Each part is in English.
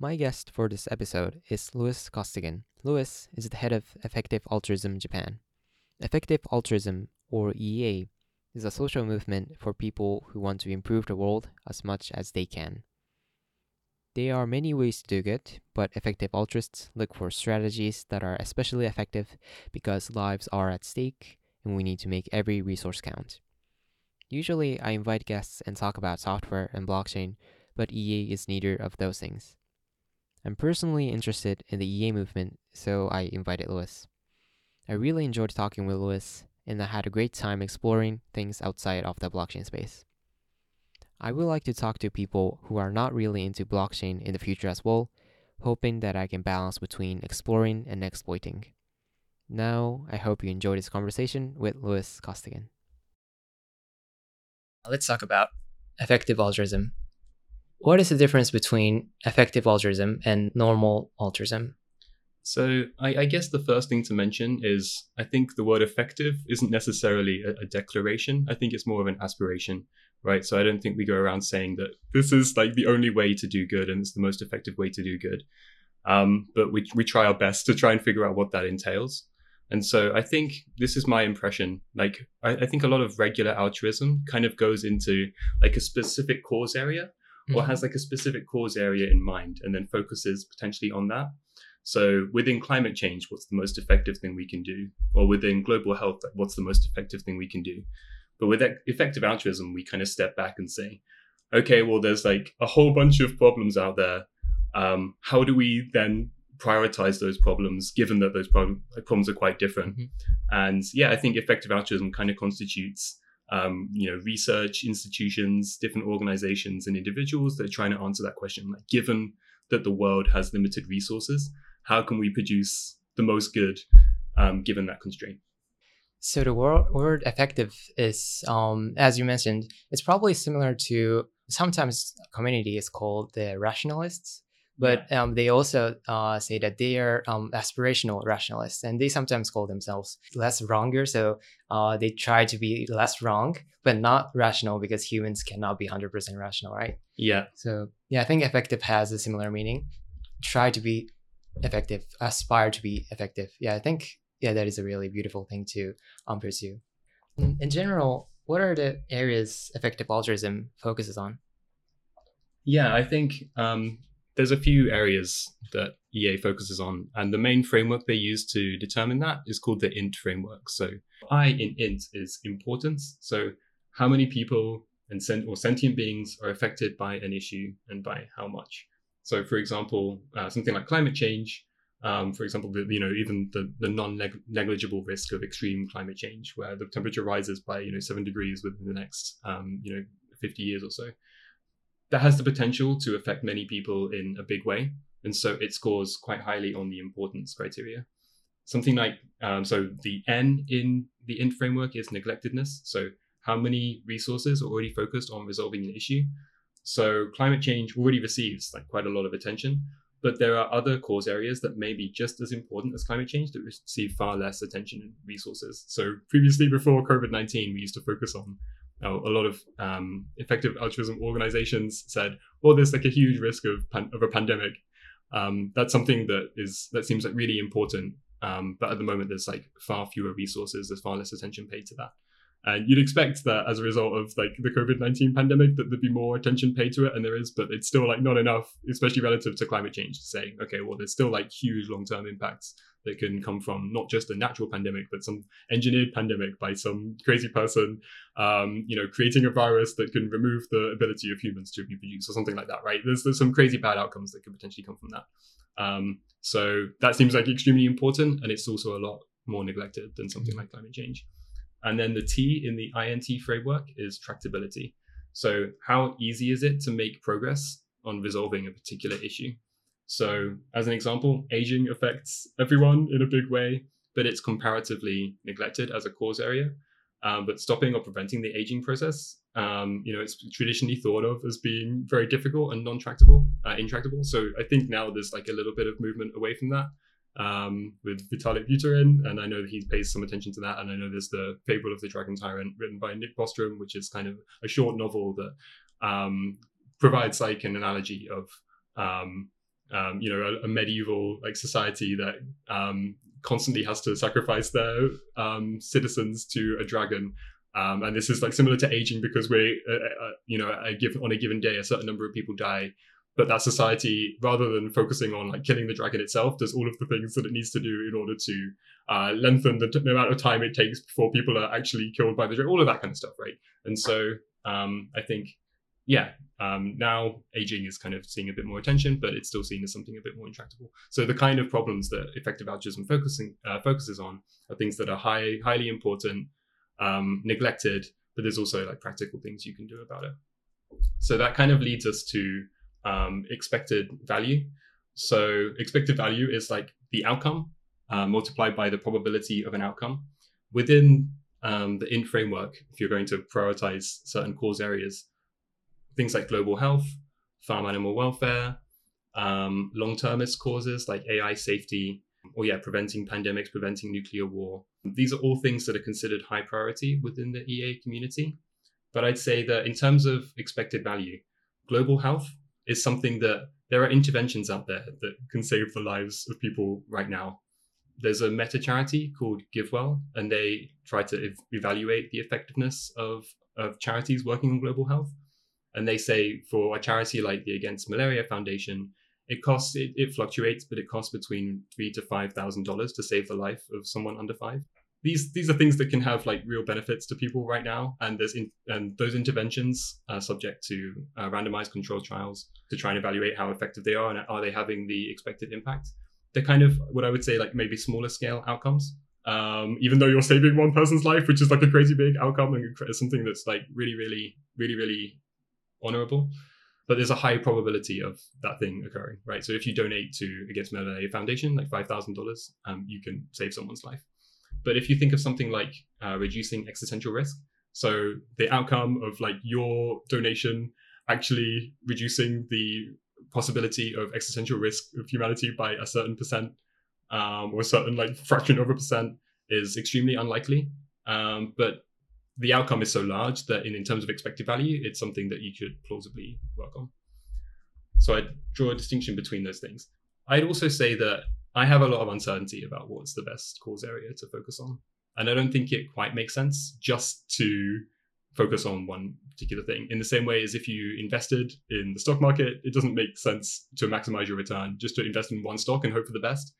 My guest for this episode is Luis Costigan. Luis is the head of Effective Altruism Japan. Effective Altruism, or EA, is a social movement for people who want to improve the world as much as they can. There are many ways to do good, but effective altruists look for strategies that are especially effective because lives are at stake and we need to make every resource count. Usually, I invite guests and talk about software and blockchain, but EA is neither of those things. I'm personally interested in the EA movement, so I invited Luis. I really enjoyed talking with Luis, and I had a great time exploring things outside of the blockchain space. I would like to talk to people who are not really into blockchain in the future as well, hoping that I can balance between exploring and exploiting. Now, I hope you enjoy this conversation with Luis Costigan. Let's talk about effective altruism. What is the difference between effective altruism and normal altruism? So, I, I, guess the first thing to mention is I think the word effective isn't necessarily a, a, declaration. I think it's more of an aspiration, right? So, I don't think we go around saying that this is like the only way to do good and it's the most effective way to do good. Um, but we, we try our best to try and figure out what that entails. And so, I think this is my impression. Like, I, I think a lot of regular altruism kind of goes into like a specific cause area or mm-hmm. has like a specific cause area in mind and then focuses potentially on that. So within climate change, what's the most effective thing we can do? Or within global health, what's the most effective thing we can do? But with effective altruism, we kind of step back and say, okay, well, there's like a whole bunch of problems out there. Um, how do we then prioritize those problems, given that those problem- problems are quite different? Mm-hmm. And yeah, I think effective altruism kind of constitutes um, you know, research institutions, different organizations, and individuals that are trying to answer that question. Like, given that the world has limited resources, how can we produce the most good um, given that constraint? So the word, word effective is, um, as you mentioned, it's probably similar to sometimes community is called the rationalists but um, they also uh, say that they are um, aspirational rationalists and they sometimes call themselves less wronger. So uh, they try to be less wrong but not rational because humans cannot be 100% rational right? Yeah. So yeah i think effective has a similar meaning. Try to be effective aspire to be effective. Yeah i think yeah that is a really beautiful thing to um, pursue. In, in general what are the areas effective altruism focuses on? Yeah i think um, there's a few areas that EA focuses on, and the main framework they use to determine that is called the INT framework. So I in INT is importance. So how many people and or sentient beings are affected by an issue and by how much. So for example, uh, something like climate change. Um, for example, the, you know even the, the non-negligible risk of extreme climate change, where the temperature rises by you know seven degrees within the next um, you know 50 years or so that has the potential to affect many people in a big way. And so it scores quite highly on the importance criteria. Something like, um, so the N in the INT framework is neglectedness. So how many resources are already focused on resolving an issue? So climate change already receives like quite a lot of attention, but there are other cause areas that may be just as important as climate change that receive far less attention and resources. So previously, before COVID 19, we used to focus on a lot of um, effective altruism organizations said, well, there's like a huge risk of, pan- of a pandemic. Um, that's something that is that seems like really important. Um, but at the moment, there's like far fewer resources. There's far less attention paid to that. And you'd expect that as a result of like the COVID 19 pandemic, that there'd be more attention paid to it, and there is, but it's still like not enough, especially relative to climate change, to say, okay, well, there's still like huge long term impacts that can come from not just a natural pandemic, but some engineered pandemic by some crazy person, um, you know, creating a virus that can remove the ability of humans to reproduce or something like that, right? There's, there's some crazy bad outcomes that could potentially come from that. Um, so that seems like extremely important, and it's also a lot more neglected than something like climate change. And then the T in the INT framework is tractability. So how easy is it to make progress on resolving a particular issue? So, as an example, aging affects everyone in a big way, but it's comparatively neglected as a cause area. Um, but stopping or preventing the aging process, um, you know, it's traditionally thought of as being very difficult and non-tractable, uh, intractable. So I think now there's like a little bit of movement away from that um, with Vitalik Buterin, and I know that he pays some attention to that. And I know there's the Fable of the Dragon Tyrant written by Nick Bostrom, which is kind of a short novel that um, provides like an analogy of um, you know a, a, medieval like society that um, constantly has to sacrifice their um, citizens to a dragon. Um, and this is like similar to aging because we, uh, uh, you know, a given on a given day, a certain number of people die. But that society, rather than focusing on like killing the dragon itself, does all of the things that it needs to do in order to uh, lengthen the, t- the, amount of time it takes before people are actually killed by the dragon. All of that kind of stuff, right? And so um, I think, yeah, um, now aging is kind of seeing a bit more attention, but it's still seen as something a bit more intractable. So the kind of problems that effective altruism focusing uh, focuses on are things that are high, highly important, um, neglected, but there's also like practical things you can do about it. So that kind of leads us to um, expected value. So expected value is like the outcome uh, multiplied by the probability of an outcome. Within um, the in framework, if you're going to prioritize certain cause areas, things like global health, farm animal welfare, um, long-termist causes like AI safety, or yeah, preventing pandemics, preventing nuclear war. These are all things that are considered high priority within the EA community. But I'd say that in terms of expected value, global health is something that there are interventions out there that can save the lives of people right now. There's a meta charity called GiveWell, and they try to ev- evaluate the effectiveness of, of charities working on global health. And they say for a charity like the Against Malaria Foundation, it costs it, it fluctuates, but it costs between three to five thousand dollars to save the life of someone under five. These these are things that can have like real benefits to people right now, and there's in, and those interventions are subject to uh, randomized controlled trials to try and evaluate how effective they are and are they having the expected impact. They're kind of what I would say like maybe smaller scale outcomes. Um, even though you're saving one person's life, which is like a crazy big outcome and something that's like really, really, really, really honorable but there's a high probability of that thing occurring, right? So if you donate to Against Malaria Foundation, like five thousand um, dollars, you can save someone's life. But if you think of something like uh, reducing existential risk, so the outcome of like your donation actually reducing the possibility of existential risk of humanity by a certain percent um, or a certain like fraction of a percent is extremely unlikely. Um, but the outcome is so large that in, in terms of expected value, it's something that you could plausibly work on. So I draw a distinction between those things. I'd also say that I have a lot of uncertainty about what's the best cause area to focus on. And I don't think it quite makes sense just to focus on one particular thing. In the same way as if you invested in the stock market, it doesn't make sense to maximize your return just to invest in one stock and hope for the best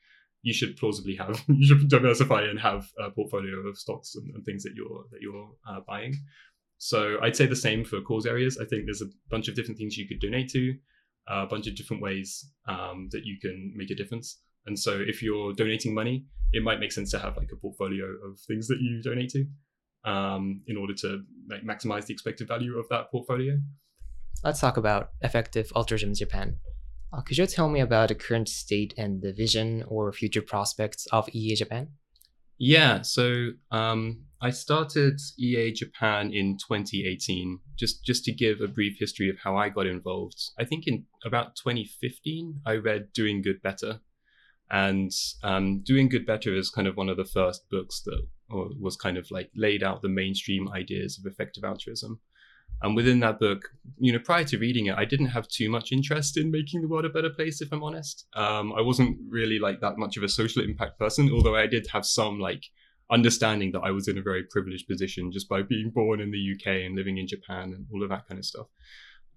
you should plausibly have you should diversify and have a portfolio of stocks and, and things that you're that you're uh, buying. So I'd say the same for cause areas. I think there's a bunch of different things you could donate to, a bunch of different ways um, that you can make a difference. And so if you're donating money, it might make sense to have like a portfolio of things that you donate to um, in order to like maximize the expected value of that portfolio. Let's talk about effective altruism in Japan. Uh, could you tell me about the current state and the vision or future prospects of EA Japan? Yeah, so um, I started EA Japan in 2018. Just just to give a brief history of how I got involved. I think in about 2015, I read Doing Good Better, and um, Doing Good Better is kind of one of the first books that was kind of like laid out the mainstream ideas of effective altruism. And within that book, you know, prior to reading it, I didn't have too much interest in making the world a better place, if I'm honest. Um, I wasn't really like that much of a social impact person, although I did have some like understanding that I was in a very privileged position just by being born in the UK and living in Japan and all of that kind of stuff.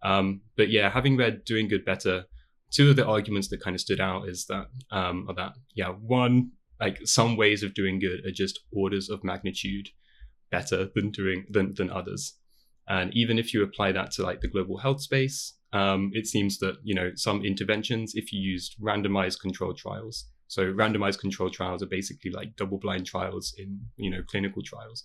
Um, but yeah, having read Doing Good Better, two of the arguments that kind of stood out is that um, are that yeah, one like some ways of doing good are just orders of magnitude better than doing than than others. And even if you apply that to like the global health space, um, it seems that you know some interventions, if you used randomized controlled trials, so randomized controlled trials are basically like double-blind trials in you know clinical trials.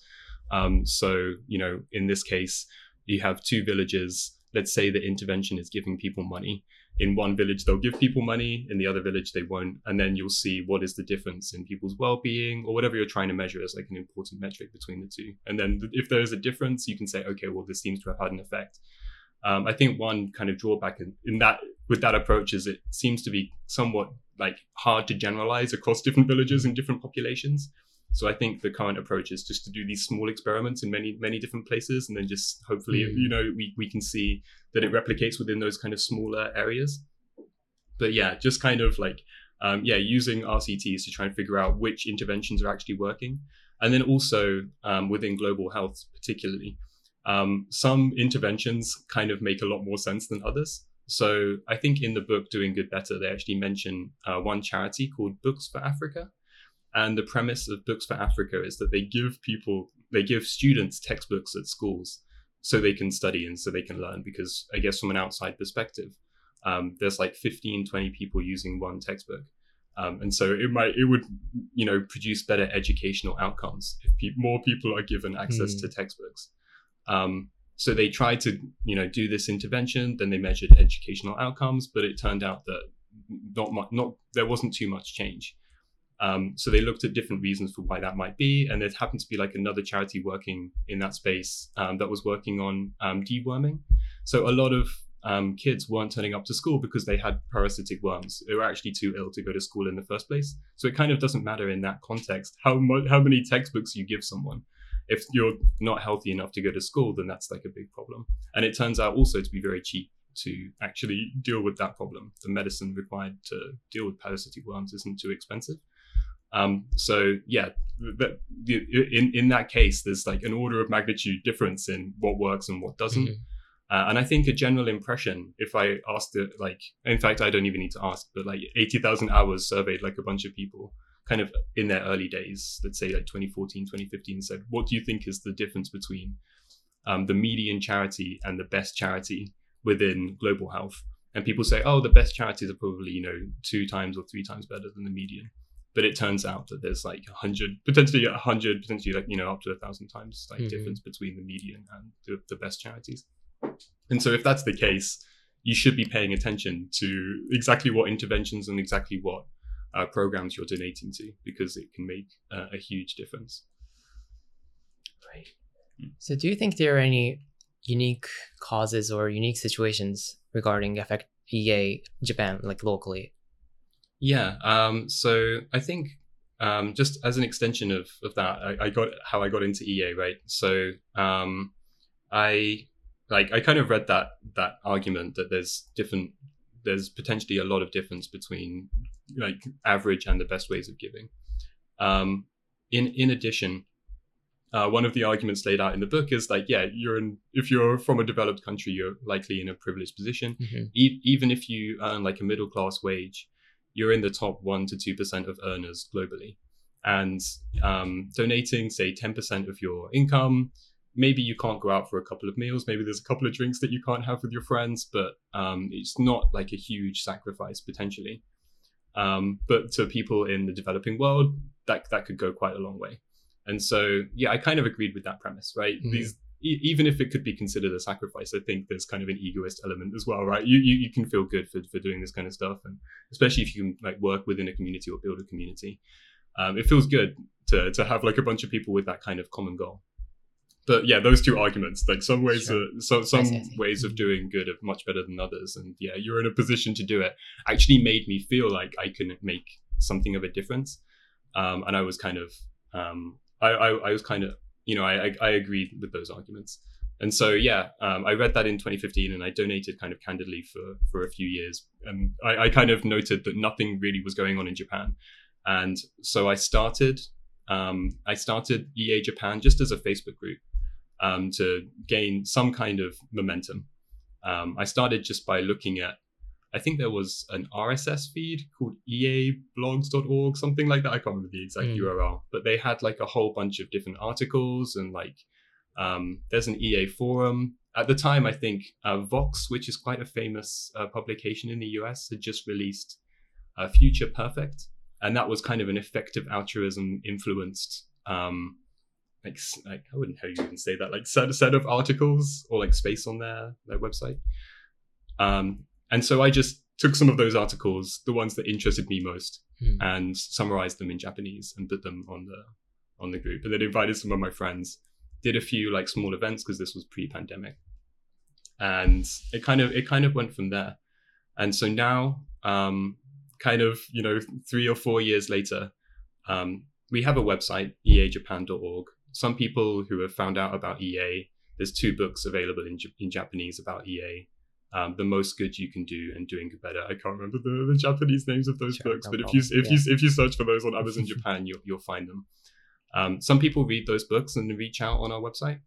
Um, so you know in this case, you have two villages. Let's say the intervention is giving people money, in one village they'll give people money in the other village they won't. And then you'll see what is the difference in people's well-being or whatever you're trying to measure as like an important metric between the two. And then if there's a difference you can say okay well this seems to have had an effect. Um, i think one kind of drawback in, in that with that approach is it seems to be somewhat like hard to generalize across different villages and different populations so I think the current approach is just to do these small experiments in many many different places, and then just hopefully mm. you know we we can see that it replicates within those kind of smaller areas. but yeah, just kind of like um, yeah, using RCTs to try and figure out which interventions are actually working, and then also um, within global health particularly, um, some interventions kind of make a lot more sense than others. So I think in the book Doing Good Better, they actually mention uh, one charity called Books for Africa, and the premise of Books for Africa is that they give people, they give students textbooks at schools so they can study and so they can learn. Because I guess from an outside perspective, um, there's like 15, 20 people using one textbook. Um, and so it might, it would, you know, produce better educational outcomes if pe- more people are given access mm. to textbooks. Um, so they tried to, you know, do this intervention. Then they measured educational outcomes, but it turned out that not much, not there wasn't too much change. Um, so they looked at different reasons for why that might be, and there happened to be like another charity working in that space um, that was working on um, deworming. So a lot of um, kids weren't turning up to school because they had parasitic worms. They were actually too ill to go to school in the first place. So it kind of doesn't matter in that context how mo- how many textbooks you give someone. If you're not healthy enough to go to school, then that's like a big problem. And it turns out also to be very cheap to actually deal with that problem. The medicine required to deal with parasitic worms isn't too expensive. Um, so yeah, that, in in that case, there's like an order of magnitude difference in what works and what doesn't. Mm-hmm. Uh, and I think a general impression, if I asked it, like, in fact, I don't even need to ask, but like 80,000 hours surveyed like a bunch of people kind of in their early days, let's say like 2014, 2015, said, what do you think is the difference between um, the median charity and the best charity within global health? And people say, oh, the best charities are probably, you know, two times or three times better than the median but it turns out that there's like a hundred, potentially a hundred, potentially like you know up to a thousand times like mm-hmm. difference between the median and the, the best charities. And so if that's the case, you should be paying attention to exactly what interventions and exactly what uh, programs you're donating to because it can make uh, a huge difference. Right. Mm. So do you think there are any unique causes or unique situations regarding effect EA Japan like locally yeah. Um, so I think um, just as an extension of, of that, I, I, got how I got into EA, right? So um, I like I kind of read that that argument that there's different there's potentially a lot of difference between like average and the best ways of giving. Um, in in addition, uh, one of the arguments laid out in the book is like, yeah, you're in if you're from a developed country, you're likely in a privileged position. Mm-hmm. E- even if you earn like a middle class wage, you're in the top 1% to 2% of earners globally. And um, donating, say, 10% of your income, maybe you can't go out for a couple of meals, maybe there's a couple of drinks that you can't have with your friends, but um, it's not like a huge sacrifice potentially. Um, but to people in the developing world, that, that could go quite a long way. And so, yeah, I kind of agreed with that premise, right? Mm-hmm. These even if it could be considered a sacrifice, I think there's kind of an egoist element as well, right? You, you you can feel good for, for doing this kind of stuff, and especially if you can like work within a community or build a community, um, it feels good to to have like a bunch of people with that kind of common goal. But yeah, those two arguments, like some ways, sure. are, so some ways of mm-hmm. doing good are much better than others, and yeah, you're in a position to do it. Actually, made me feel like I can make something of a difference, um, and I was kind of um, I, I, I was kind of you know, I, I, I agreed with those arguments. And so, yeah, um, I read that in 2015 and I donated kind of candidly for, for a few years. And I, I kind of noted that nothing really was going on in Japan. And so I started, um, I started EA Japan just as a Facebook group um, to gain some kind of momentum. Um, I started just by looking at I think there was an RSS feed called eablogs.org, something like that. I can't remember the exact mm. URL, but they had like a whole bunch of different articles and like um, there's an EA forum. At the time, I think uh, Vox, which is quite a famous uh, publication in the US, had just released uh, Future Perfect. And that was kind of an effective altruism influenced, um, like, like I wouldn't know you even say that, like set, set of articles or like space on their, their website. Um, and so I just took some of those articles, the ones that interested me most, mm. and summarized them in Japanese and put them on the on the group. And then invited some of my friends, did a few like small events because this was pre-pandemic. And it kind of it kind of went from there. And so now, um, kind of, you know, three or four years later, um, we have a website, eajapan.org. Some people who have found out about EA, there's two books available in, in Japanese about EA um, the most good you can do and doing better. I can't remember the, the Japanese names of those Sure, books, but if you if Yeah. you if you search for those on Amazon Japan, you'll you'll find them. Um, some people read those books and reach out on our website.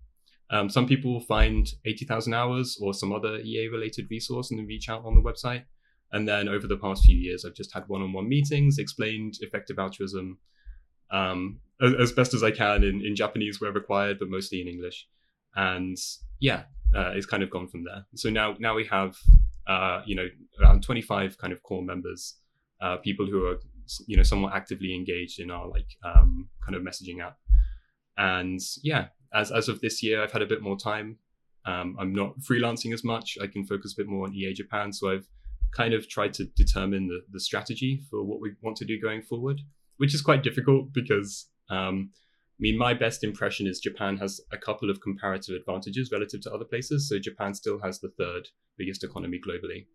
Um, some people find eighty thousand hours or some other EA related resource and then reach out on the website. And then over the past few years, I've just had one-on-one meetings, explained effective altruism um, as, as best as I can in, in Japanese where required, but mostly in English. And yeah, uh, it's kind of gone from there. So now now we have uh, you know around 25 kind of core members, uh, people who are you know somewhat actively engaged in our like um, kind of messaging app. And yeah, as as of this year, I've had a bit more time. Um, I'm not freelancing as much. I can focus a bit more on EA Japan. So I've kind of tried to determine the, the strategy for what we want to do going forward, which is quite difficult because um, I mean, my best impression is Japan has a couple of comparative advantages relative to other places. So Japan still has the third biggest economy globally,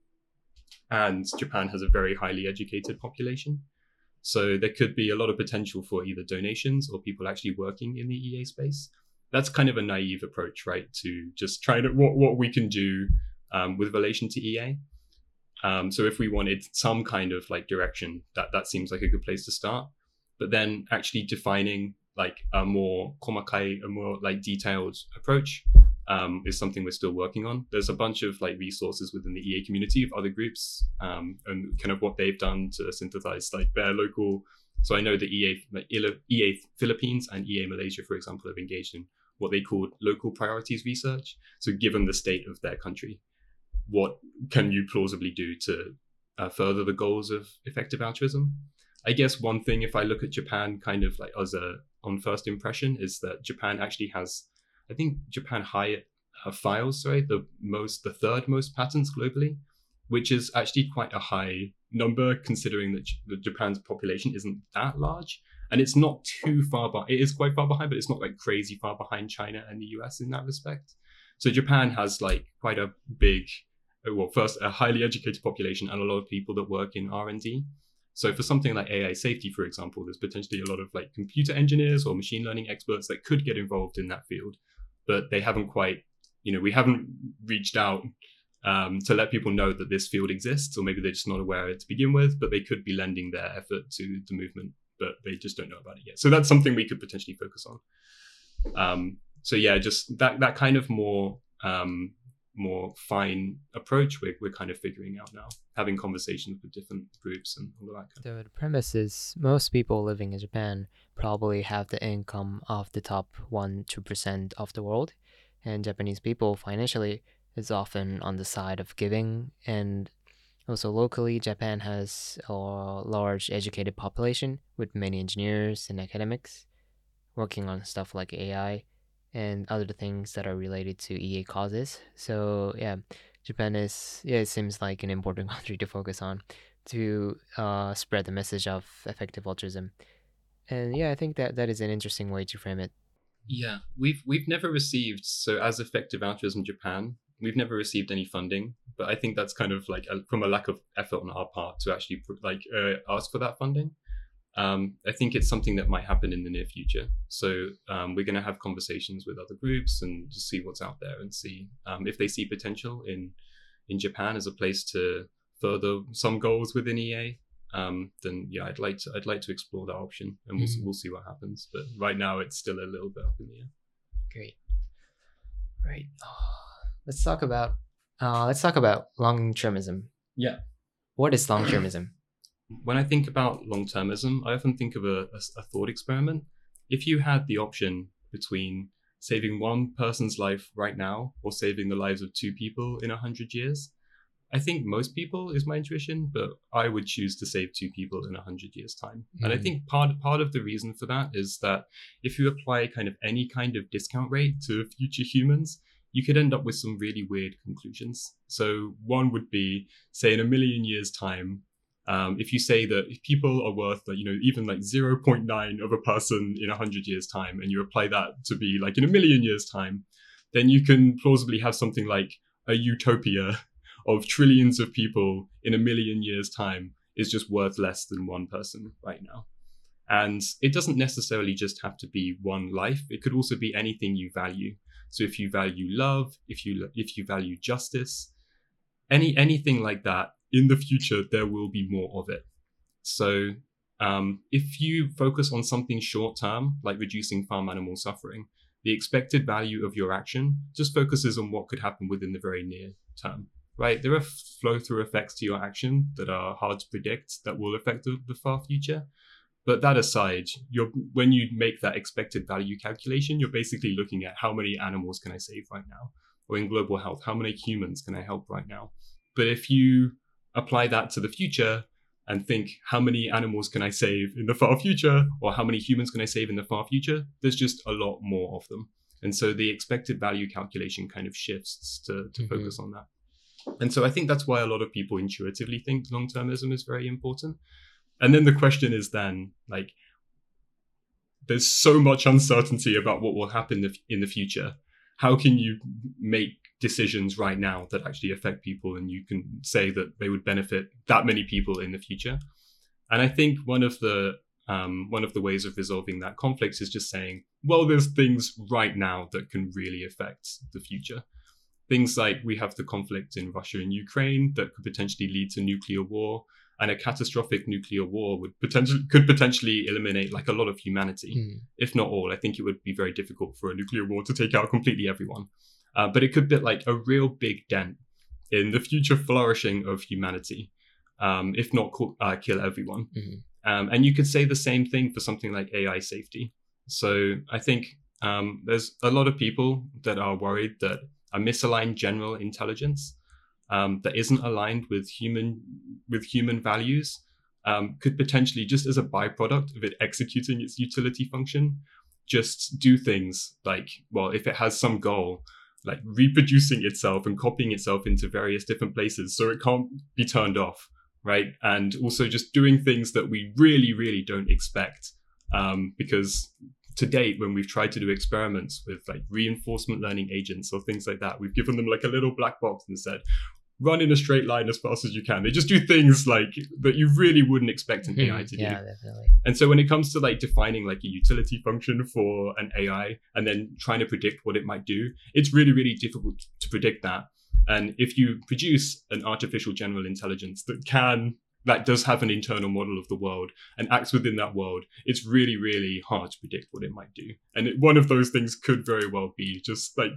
and Japan has a very highly educated population. So there could be a lot of potential for either donations or people actually working in the EA space. That's kind of a naive approach, right? To just try to what what we can do um, with relation to EA. Um, so if we wanted some kind of like direction, that that seems like a good place to start. But then actually defining like a more komakai, a more like detailed approach um, is something we're still working on. There's a bunch of like resources within the EA community of other groups um, and kind of what they've done to synthesize like their local. So I know the EA like EA Philippines and EA Malaysia, for example, have engaged in what they call local priorities research. So given the state of their country, what can you plausibly do to uh, further the goals of effective altruism? I guess one thing, if I look at Japan, kind of like as a on first impression, is that Japan actually has, I think Japan high uh, files, sorry, the most, the third most patents globally, which is actually quite a high number considering that, J- Japan's population isn't that large, and it's not too far behind. It is quite far behind, but it's not like crazy far behind China and the US in that respect. So Japan has like quite a big, uh, well, first a highly educated population and a lot of people that work in R and D. So for something like AI safety, for example, there's potentially a lot of like computer engineers or machine learning experts that could get involved in that field, but they haven't quite, you know, we haven't reached out um, to let people know that this field exists, or maybe they're just not aware of it to begin with, but they could be lending their effort to the movement, but they just don't know about it yet. So that's something we could potentially focus on. Um, so yeah, just that that kind of more um, more fine approach we're, we're kind of figuring out now having conversations with different groups and all that kind So the premise is most people living in Japan probably have the income of the top one two percent of the world, and Japanese people financially is often on the side of giving, and also locally Japan has a large educated population with many engineers and academics working on stuff like AI and other things that are related to EA causes. So yeah, Japan is yeah it seems like an important country to focus on to uh, spread the message of effective altruism. And yeah, I think that that is an interesting way to frame it. Yeah, we've we've never received so as effective altruism Japan, we've never received any funding, but I think that's kind of like a, from a lack of effort on our part to actually like uh, ask for that funding. Um, I think it's something that might happen in the near future. So um, we're going to have conversations with other groups and just see what's out there and see um, if they see potential in in Japan as a place to further some goals within EA. Um, then yeah, I'd like to I'd like to explore that option, and we'll Mhm. we'll see what happens. But right now, it's still a little bit up in the air. Great. Right. Let's talk about uh, let's talk about long termism. Yeah. What is long termism? When I think about long termism, I often think of a, a, a thought experiment. If you had the option between saving one person's life right now or saving the lives of two people in a hundred years, I think most people is my intuition, but I would choose to save two people in a hundred years' time. And I Mhm. think part part of the reason for that is that if you apply kind of any kind of discount rate to future humans, you could end up with some really weird conclusions. So one would be, say, in a million years' time, um, if you say that people are worth like, you know even like 0.9 of a person in 100 years time and you apply that to be like in a million years time then you can plausibly have something like a utopia of trillions of people in a million years time is just worth less than one person right now. And it doesn't necessarily just have to be one life. It could also be anything you value. So if you value love if you if you value justice any anything like that in the future, there will be more of it. So um, if you focus on something short term, like reducing farm animal suffering, the expected value of your action just focuses on what could happen within the very near term, right? There are flow through effects to your action that are hard to predict that will affect the, the far future. But that aside, when you make that expected value calculation, you're basically looking at how many animals can I save right now? Or in global health, how many humans can I help right now? But if you apply that to the future, and think how many animals can I save in the far future or how many humans can I save in the far future, there's just a lot more of them. And so the expected value calculation kind of shifts to, to mm-hmm. focus on that. And so I think that's why a lot of people intuitively think long termism is very important. And then the question is then like, there's so much uncertainty about what will happen in the future. How can you make decisions right now that actually affect people and you can say that they would benefit that many people in the future? And i think one of the um, one of the ways of resolving that conflict is just saying well there's things right now that can really affect the future. Things like we have the conflict in russia and ukraine that could potentially lead to nuclear war and a catastrophic nuclear war would potentially could potentially eliminate like a lot of humanity mm. if not all i think it would be very difficult for a nuclear war to take out completely everyone uh, but it could be like a real big dent in the future flourishing of humanity, um, if not co- uh, kill everyone. Mm-hmm. Um, and you could say the same thing for something like AI safety. So I think um, there's a lot of people that are worried that a misaligned general intelligence um, that isn't aligned with human with human values um, could potentially, just as a byproduct of it executing its utility function, just do things like, well, if it has some goal, like reproducing itself and copying itself into various different places so it can't be turned off right? And also just doing things that we really really don't expect um, because to date when we've tried to do experiments with like reinforcement learning agents or things like that we've given them like a little black box and said run in a straight line as fast as you can. They just do things like that you really wouldn't expect an AI hmm, to yeah, do. Definitely. And so when it comes to like defining like a utility function for an AI and then trying to predict what it might do, it's really, really difficult to predict that. And if you produce an artificial general intelligence that can that does have an internal model of the world and acts within that world, it's really, really hard to predict what it might do. And it, one of those things could very well be just like,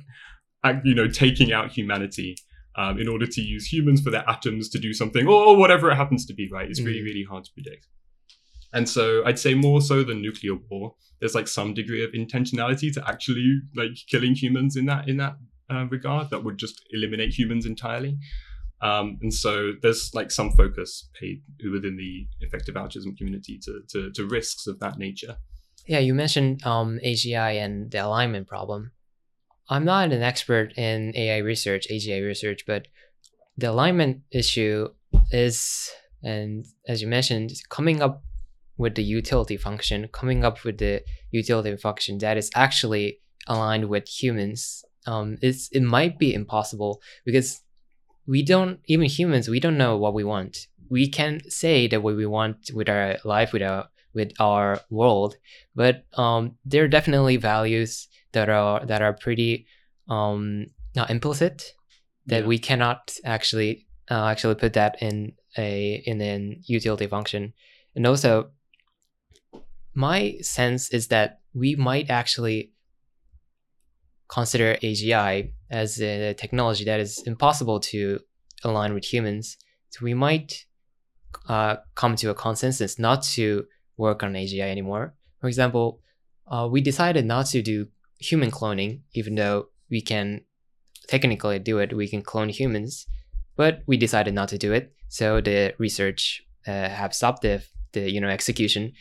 you know, taking out humanity um, in order to use humans for their atoms to do something or whatever it happens to be, right? It's mm. really, really hard to predict. And so I'd say more so than nuclear war, there's like some degree of intentionality to actually like killing humans in that in that uh, regard that would just eliminate humans entirely. Um, and so there's like some focus paid within the effective altruism community to, to, to risks of that nature. Yeah, you mentioned um, AGI and the alignment problem. I'm not an expert in AI research, AGI research, but the alignment issue is, and as you mentioned, coming up with the utility function, coming up with the utility function that is actually aligned with humans. Um, it's it might be impossible because we don't even humans we don't know what we want. We can say that what we want with our life, with our with our world, but um, there are definitely values that are that are pretty um not implicit that yeah. we cannot actually uh, actually put that in a in an utility function and also my sense is that we might actually consider AGI as a technology that is impossible to align with humans. So we might uh, come to a consensus not to work on AGI anymore. For example, uh, we decided not to do human cloning, even though we can technically do it, we can clone humans, but we decided not to do it. So the research uh, have stopped the, the you know execution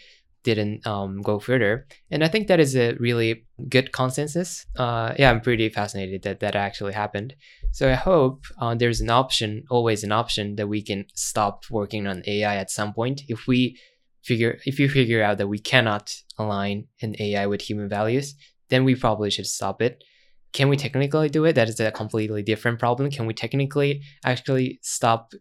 didn't um, go further. And I think that is a really good consensus. Uh, yeah, I'm pretty fascinated that that actually happened. So I hope uh, there's an option, always an option, that we can stop working on AI at some point if we figure if you figure out that we cannot align an AI with human values, then we probably should stop it. Can we technically do it? That is a completely different problem. Can we technically actually stop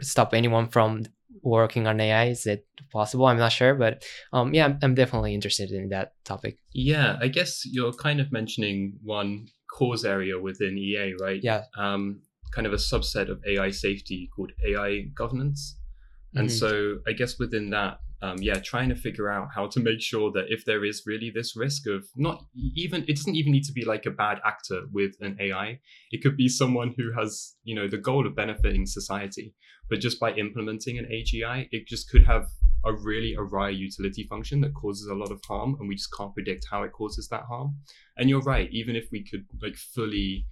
stop anyone from working on AI? Is it possible? I'm not sure, but um, yeah, I'm, I'm definitely interested in that topic. Yeah, I guess you're kind of mentioning one cause area within EA, right? Yeah. Um, kind of a subset of AI safety called AI governance. And Mhm. so I guess within that, um, yeah, trying to figure out how to make sure that if there is really this risk of not even, it doesn't even need to be like a bad actor with an AI. It could be someone who has, you know, the goal of benefiting society, but just by implementing an AGI, it just could have a really awry utility function that causes a lot of harm, and we just can't predict how it causes that harm. And you're right, even if we could like fully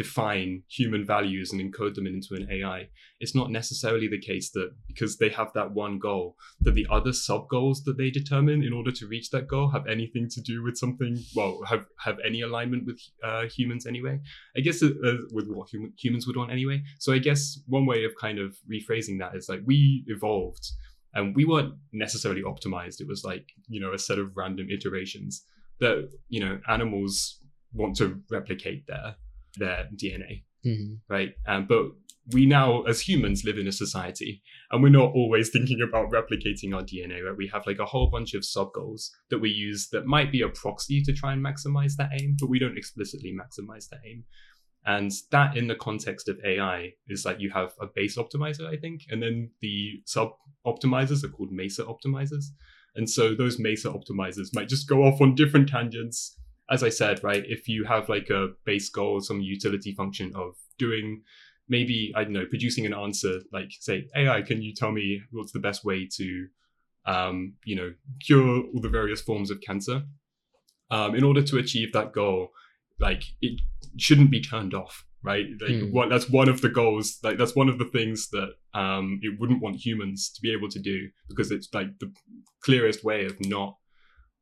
define human values and encode them into an AI, it's not necessarily the case that because they have that one goal, that the other sub goals that they determine in order to reach that goal have anything to do with something, well, have, have any alignment with uh, humans anyway. I guess uh, uh, with what hum- humans would want anyway. So I guess one way of kind of rephrasing that is like we evolved and we weren't necessarily optimized. It was like, you know, a set of random iterations that, you know, animals want to replicate their their DNA, Mhm. right? Um, but we now, as humans, live in a society, and we're not always thinking about replicating our DNA. Right? We have like a whole bunch of sub goals that we use that might be a proxy to try and maximize that aim, but we don't explicitly maximize that aim. And that, in the context of AI, is like you have a base optimizer, I think, and then the sub optimizers are called Mesa optimizers. And so those Mesa optimizers might just go off on different tangents as I said, right, if you have like a base goal, some utility function of doing maybe, I don't know, producing an answer, like say, AI, can you tell me what's the best way to, um, you know, cure all the various forms of cancer? Um, in order to achieve that goal, like it shouldn't be turned off, right? Like Hmm. what that's one of the goals, like that's one of the things that um, it wouldn't want humans to be able to do because it's like the clearest way of not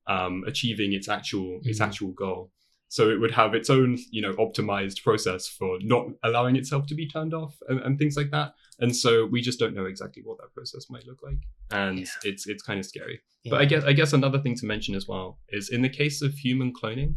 um, achieving its actual its Mhm. actual goal. So it would have its own, you know, optimized process for not allowing itself to be turned off and, and things like that. And so we just don't know exactly what that process might look like, and Yeah. it's it's kind of scary. Yeah. But I guess I guess another thing to mention as well is in the case of human cloning,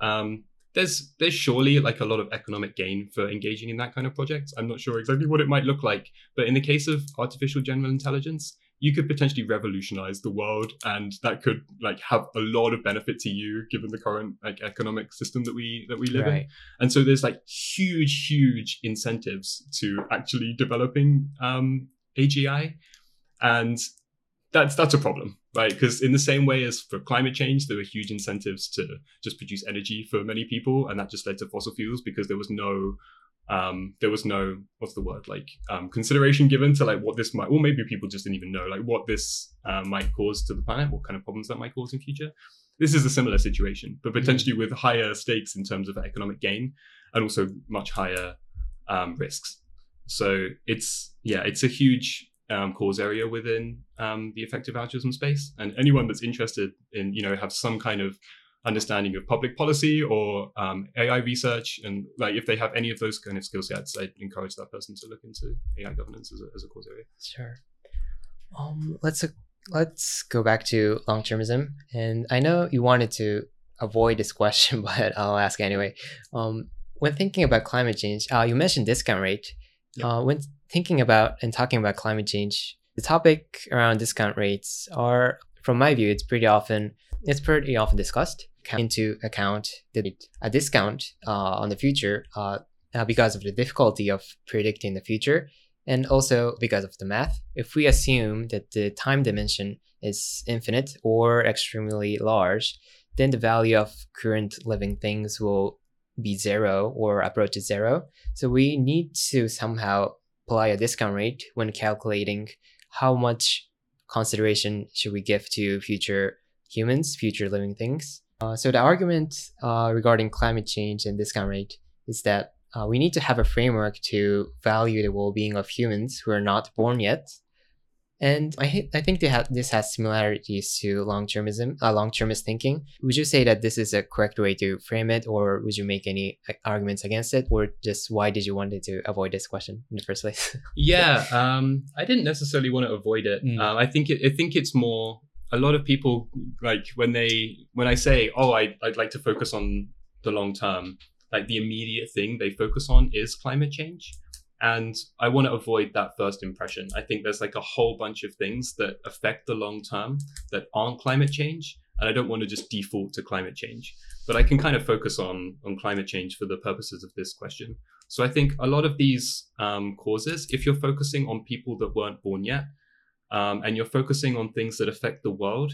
um, there's there's surely like a lot of economic gain for engaging in that kind of project. I'm not sure exactly what it might look like, but in the case of artificial general intelligence, you could potentially revolutionize the world, and that could like have a lot of benefit to you given the current like economic system that we that we live in. And so there's like huge, huge incentives to actually developing um, AGI, and that's that's a problem, right? Because in the same way as for climate change, there were huge incentives to just produce energy for many people, and that just led to fossil fuels because there was no um, there was no what's the word like um, consideration given to like what this might, or maybe people just didn't even know like what this uh, might cause to the planet, what kind of problems that might cause in future. This is a similar situation, but potentially with higher stakes in terms of economic gain and also much higher um, risks. So it's yeah, it's a huge um, cause area within um, the effective altruism space, and anyone that's interested in you know have some kind of understanding of public policy or um, AI research, and like if they have any of those kind of skill sets, I'd encourage that person to look into AI governance as a, as a cause area. Sure. Um, let's let's go back to long termism, and I know you wanted to avoid this question, but I'll ask anyway. Um, when thinking about climate change, uh, you mentioned discount rate. Yep. Uh, when thinking about and talking about climate change, the topic around discount rates are, from my view, it's pretty often it's pretty often discussed into account the a discount uh, on the future uh, uh, because of the difficulty of predicting the future and also because of the math. If we assume that the time dimension is infinite or extremely large, then the value of current living things will be zero or approach zero. So we need to somehow apply a discount rate when calculating how much consideration should we give to future humans, future living things. Uh, so the argument uh, regarding climate change and discount rate is that uh, we need to have a framework to value the well-being of humans who are not born yet. And I, I think ha- this has similarities to long-termism, uh, long-termist thinking. Would you say that this is a correct way to frame it, or would you make any uh, arguments against it, or just why did you want to avoid this question in the first place? Yeah, um, I didn't necessarily want to avoid it. Mm. Um, I think it, I think it's more a lot of people like when they when I say oh I I'd like to focus on the long term, like the immediate thing they focus on is climate change, and I want to avoid that first impression. I think there's like a whole bunch of things that affect the long term that aren't climate change, and I don't want to just default to climate change. But I can kind of focus on on climate change for the purposes of this question. So I think a lot of these um, causes, if you're focusing on people that weren't born yet, um, and you're focusing on things that affect the world,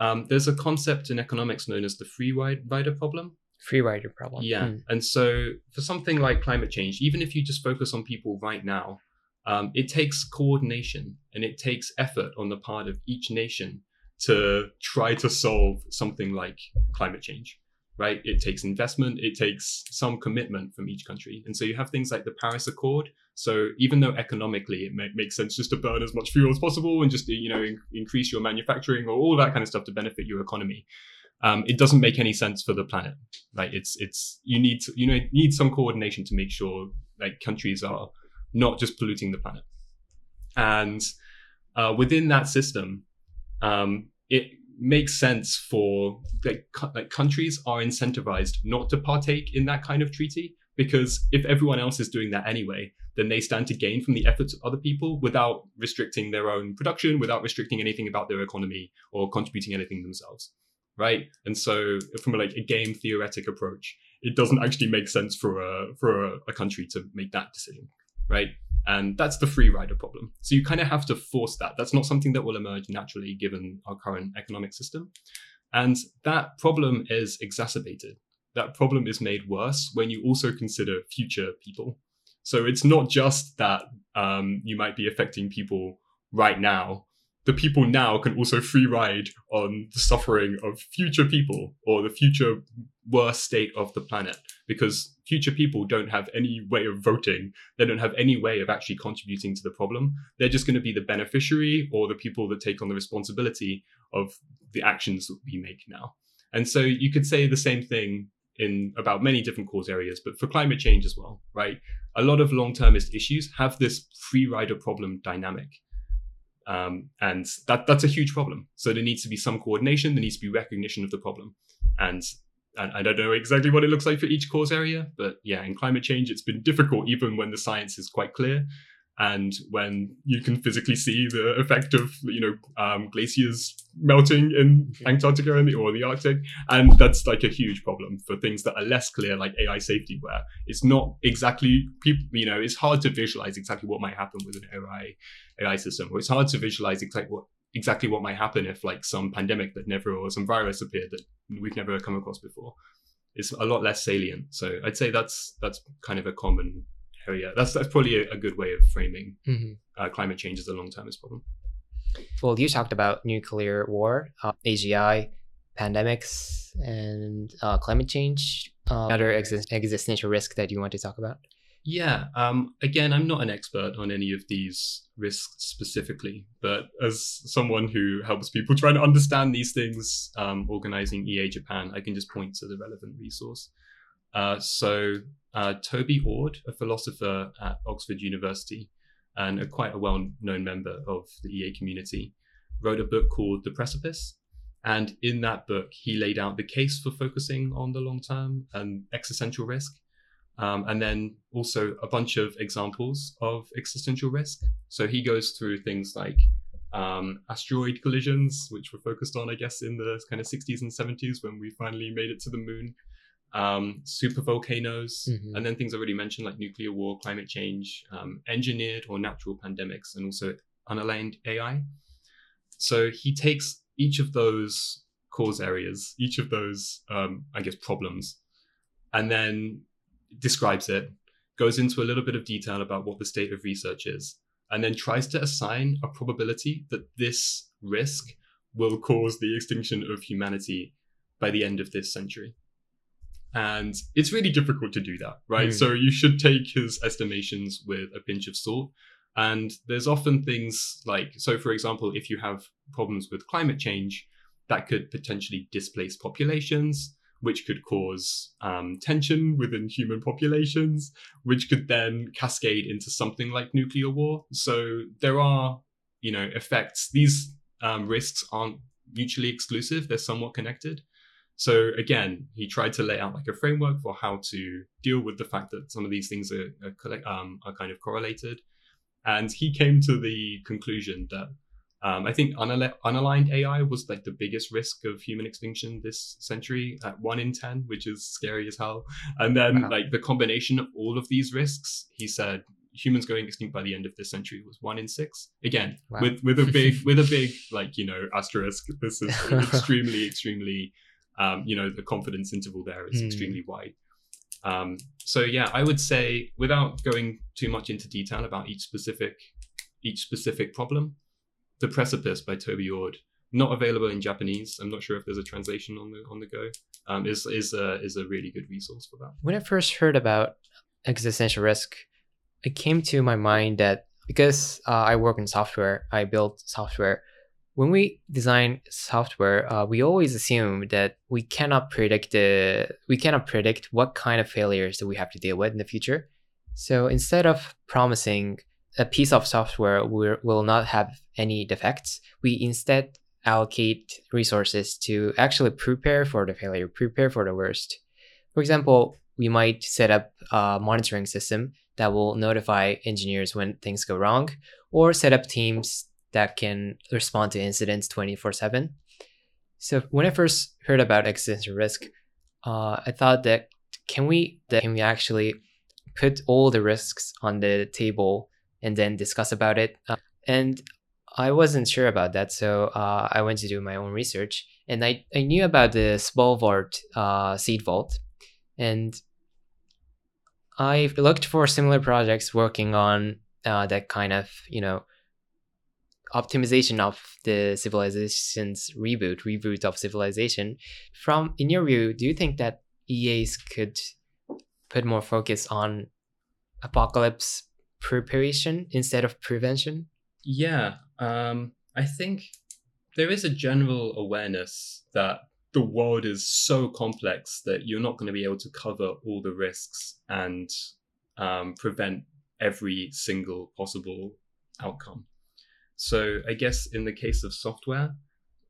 um, there's a concept in economics known as the free rider problem. Free rider problem. Yeah. Mm. And so for something like climate change, even if you just focus on people right now, um, it takes coordination and it takes effort on the part of each nation to try to solve something like climate change right it takes investment it takes some commitment from each country and so you have things like the paris accord so even though economically it may, makes sense just to burn as much fuel as possible and just you know in, increase your manufacturing or all that kind of stuff to benefit your economy um, it doesn't make any sense for the planet. Right it's it's you need to, you know need some coordination to make sure like countries are not just polluting the planet. And uh, within that system um, it makes sense for like, like countries are incentivized not to partake in that kind of treaty because if everyone else is doing that anyway then they stand to gain from the efforts of other people without restricting their own production without restricting anything about their economy or contributing anything themselves right and so from a, like a game theoretic approach it doesn't actually make sense for a for a, a country to make that decision right and that's the free rider problem. So you kind of have to force that. That's not something that will emerge naturally given our current economic system. And that problem is exacerbated. That problem is made worse when you also consider future people. So it's not just that um, you might be affecting people right now, the people now can also free ride on the suffering of future people or the future worse state of the planet because future people don't have any way of voting. They don't have any way of actually contributing to the problem. They're just going to be the beneficiary or the people that take on the responsibility of the actions that we make now. And so you could say the same thing in about many different cause areas but for climate change as well right a lot of long-termist issues have this free rider problem dynamic um, and that that's a huge problem. So there needs to be some coordination. There needs to be recognition of the problem, and and I don't know exactly what it looks like for each cause area, but yeah, in climate change, it's been difficult even when the science is quite clear and when you can physically see the effect of you know um, glaciers melting in Antarctica and the, or the Arctic, and that's like a huge problem for things that are less clear, like AI safety, where it's not exactly people. You know, it's hard to visualize exactly what might happen with an AI AI system, or it's hard to visualize exactly what exactly what might happen if like some pandemic that never or some virus appeared that we've never come across before. It's a lot less salient. So I'd say that's that's kind of a common area. That's that's probably a, a good way of framing Mhm. uh, climate change as a long termist problem. Well, you talked about nuclear war, uh, AGI, pandemics, and uh, climate change. Uh, other exist- existential risk that you want to talk about? Yeah. Um, again, I'm not an expert on any of these risks specifically, but as someone who helps people try to understand these things, um, organizing EA Japan, I can just point to the relevant resource. Uh, so, uh, Toby Ord, a philosopher at Oxford University and a quite a well known member of the EA community, wrote a book called The Precipice. And in that book, he laid out the case for focusing on the long term and existential risk. Um, and then also a bunch of examples of existential risk. So he goes through things like um, asteroid collisions, which were focused on, I guess, in the kind of 60s and 70s when we finally made it to the moon, um, super volcanoes, Mhm. and then things I already mentioned like nuclear war, climate change, um, engineered or natural pandemics, and also unaligned AI. So he takes each of those cause areas, each of those, um, I guess, problems, and then describes it, goes into a little bit of detail about what the state of research is, and then tries to assign a probability that this risk will cause the extinction of humanity by the end of this century. And it's really difficult to do that, right? Mm. So you should take his estimations with a pinch of salt. And there's often things like, so for example, if you have problems with climate change, that could potentially displace populations, which could cause um, tension within human populations, which could then cascade into something like nuclear war. So there are, you know, effects. These um, risks aren't mutually exclusive; they're somewhat connected. So again, he tried to lay out like a framework for how to deal with the fact that some of these things are are, collect, um, are kind of correlated, and he came to the conclusion that Um, I think unal- unaligned AI was like the biggest risk of human extinction this century at one in 10, which is scary as hell. And then, Wow. like, the combination of all of these risks, he said humans going extinct by the end of this century was one in six. Again, Wow. with, with a big, with a big, like, you know, asterisk. This is extremely, extremely, um, you know, the confidence interval there is Hmm. extremely wide. Um, so yeah, I would say without going too much into detail about each specific each specific problem, The Precipice by Toby Ord, not available in Japanese. I'm not sure if there's a translation on the on the go. Um, is is a is a really good resource for that. when I first heard about existential risk, it came to my mind that because uh, I work in software, I build software. When we design software, uh, we always assume that we cannot predict the we cannot predict what kind of failures that we have to deal with in the future. So instead of promising a piece of software will, will not have any defects, we instead allocate resources to actually prepare for the failure, prepare for the worst. For example, we might set up a monitoring system that will notify engineers when things go wrong, or set up teams that can respond to incidents 24 7. So when I first heard about existential risk, uh, I thought that can we that can we actually put all the risks on the table and then discuss about it? Uh, and I wasn't sure about that, so uh, I went to do my own research, and I, I knew about the Svalbard uh, seed vault, and I looked for similar projects working on uh, that kind of you know optimization of the civilization's reboot, reboot of civilization. From in your view, do you think that EAs could put more focus on apocalypse preparation instead of prevention? Yeah, um, I think there is a general awareness that the world is so complex that you're not going to be able to cover all the risks and um, prevent every single possible outcome. So I guess in the case of software,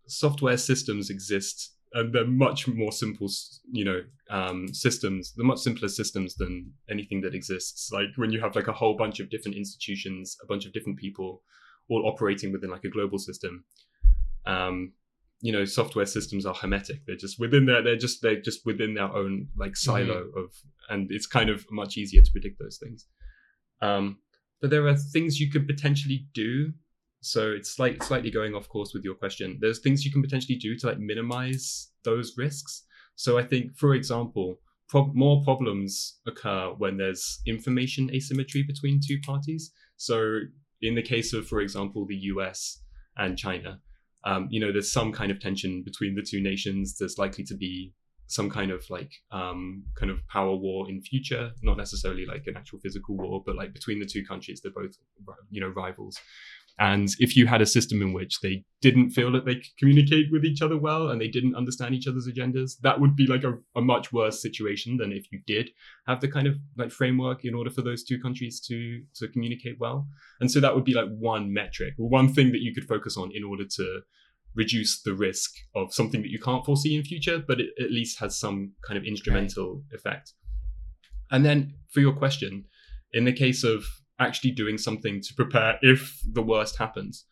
software systems exist and they're much more simple, you know, um, systems. They're much simpler systems than anything that exists. Like when you have like a whole bunch of different institutions, a bunch of different people, all operating within like a global system. Um, you know, software systems are hermetic. They're just within their. They're just they're just within their own like silo of, and it's kind of much easier to predict those things. Um, but there are things you could potentially do so it's like slightly going off course with your question. There's things you can potentially do to like minimize those risks. So i think for example more problems occur when there's information asymmetry between two parties. So in the case of for example the us and china um, you know there's some kind of tension between the two nations. There's likely to be some kind of like um, kind of power war in future not necessarily like an actual physical war but like between the two countries they're both you know rivals and if you had a system in which they didn't feel that they could communicate with each other well and they didn't understand each other's agendas, that would be like a, a, much worse situation than if you did have the kind of like framework in order for those two countries to to communicate well. And so that would be like one metric or one thing that you could focus on in order to reduce the risk of something that you can't foresee in future, but it at least has some kind of instrumental right. effect. And then for your question, in the case of actually doing something to prepare if the worst happens.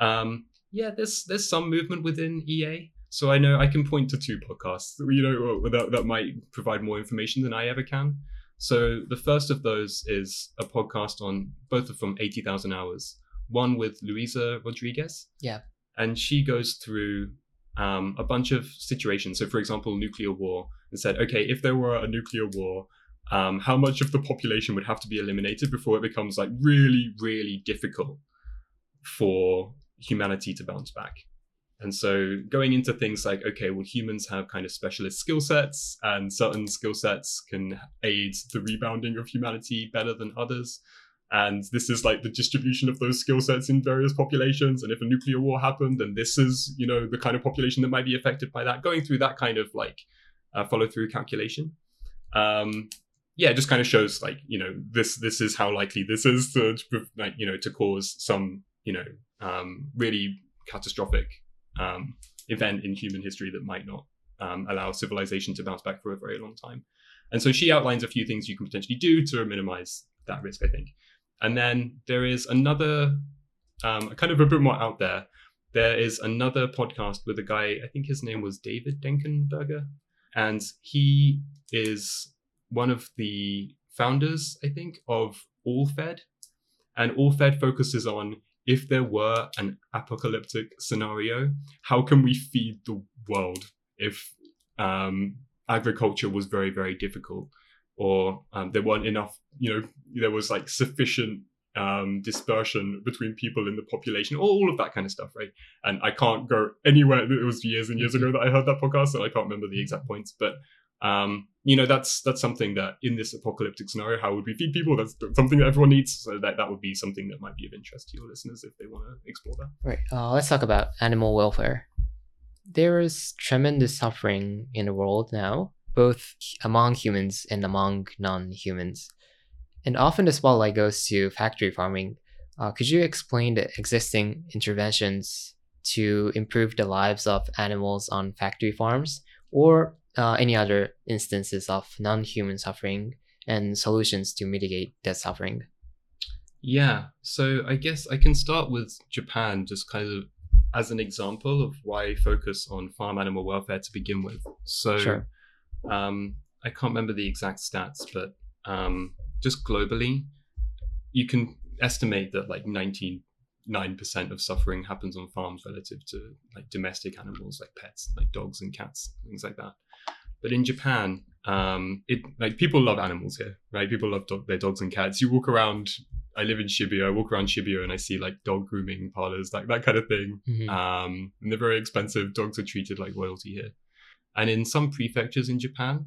Um, yeah, there's there's some movement within EA. So I know I can point to two podcasts, you know, that, that might provide more information than I ever can. So the first of those is a podcast on both of them, 80,000 hours. One with Luisa Rodriguez. Yeah. And she goes through um, a bunch of situations. So, for example, nuclear war, and said, okay, if there were a nuclear war, um, how much of the population would have to be eliminated before it becomes like really, really difficult for humanity to bounce back. And so going into things like, okay, well, humans have kind of specialist skill sets, and certain skill sets can aid the rebounding of humanity better than others. And this is like the distribution of those skill sets in various populations. And if a nuclear war happened, then this is, you know, the kind of population that might be affected by that. Going through that kind of like uh, follow through calculation. Um, yeah, it just kind of shows like you know this this is how likely this is to, like you know to cause some you know um, really catastrophic um, event in human history that might not um, allow civilization to bounce back for a very long time. And so she outlines a few things you can potentially do to minimize that risk, I think. And then there is another um, kind of a bit more out there, there is another podcast with a guy, I think his name was David Denkenberger, and he is one of the founders, I think, of AllFed. And AllFed focuses on if there were an apocalyptic scenario, how can we feed the world if um, agriculture was very, very difficult? Or um, there weren't enough, you know, there was like sufficient um, dispersion between people in the population, all of that kind of stuff, right? And I can't go anywhere. It was years and years ago that I heard that podcast, so I can't remember the exact points. But um, you know, that's that's something that in this apocalyptic scenario, how would we feed people? That's something that everyone needs. So that that would be something that might be of interest to your listeners if they want to explore that. Right. Uh, let's talk about animal welfare. There is tremendous suffering in the world now, both among humans and among non-humans. And often the spotlight goes to factory farming. Uh, could you explain the existing interventions to improve the lives of animals on factory farms or uh, any other instances of non human suffering and solutions to mitigate that suffering? Yeah, so I guess I can start with Japan just kind of as an example of why focus on farm animal welfare to begin with. So Sure. um, I can't remember the exact stats, but um, just globally, you can estimate that like 99% of suffering happens on farms relative to like domestic animals like pets, like dogs and cats, things like that. But in Japan, um, it like people love animals here, right? People love dog, their dogs and cats. You walk around. I live in Shibuya. I walk around Shibuya and I see like dog grooming parlors, like that kind of thing. Mhm. Um, and they're very expensive. Dogs are treated like royalty here. And in some prefectures in Japan,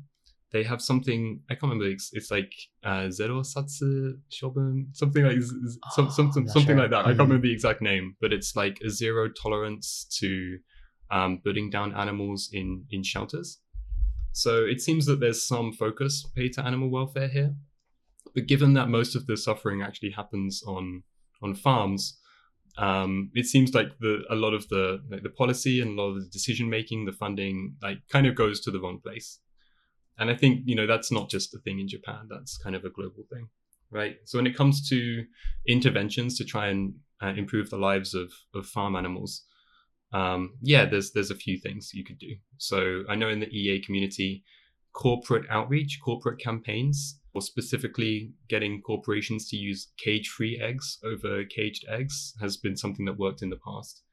they have something I can't remember. It's, it's like uh, zero satsu shobun, something like z- Oh, some, some, something sure. like that. I Mhm. can't remember the exact name, but it's like a zero tolerance to um, putting down animals in in shelters. So it seems that there's some focus paid to animal welfare here, but given that most of the suffering actually happens on on farms, um, it seems like the a lot of the like the policy and a lot of the decision making, the funding, like kind of goes to the wrong place. And I think you know that's not just a thing in Japan. That's kind of a global thing, right? So when it comes to interventions to try and uh, improve the lives of of farm animals, um, yeah, there's there's a few things you could do. So I know in the EA community, corporate outreach, corporate campaigns, or specifically getting corporations to use cage-free eggs over caged eggs has been something that worked in the past.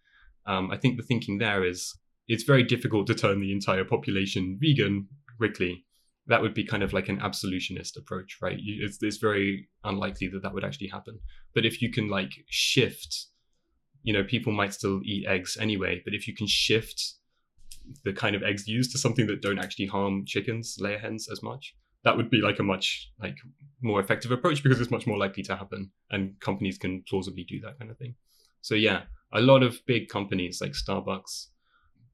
Um, I think the thinking there is it's very difficult to turn the entire population vegan quickly. That would be kind of like an absolutionist approach, right? It's, it's very unlikely that that would actually happen. But if you can like shift, you know, people might still eat eggs anyway, but if you can shift the kind of eggs used to something that don't actually harm chickens, layer hens as much, that would be like a much like more effective approach because it's much more likely to happen and companies can plausibly do that kind of thing. So yeah, a lot of big companies like Starbucks,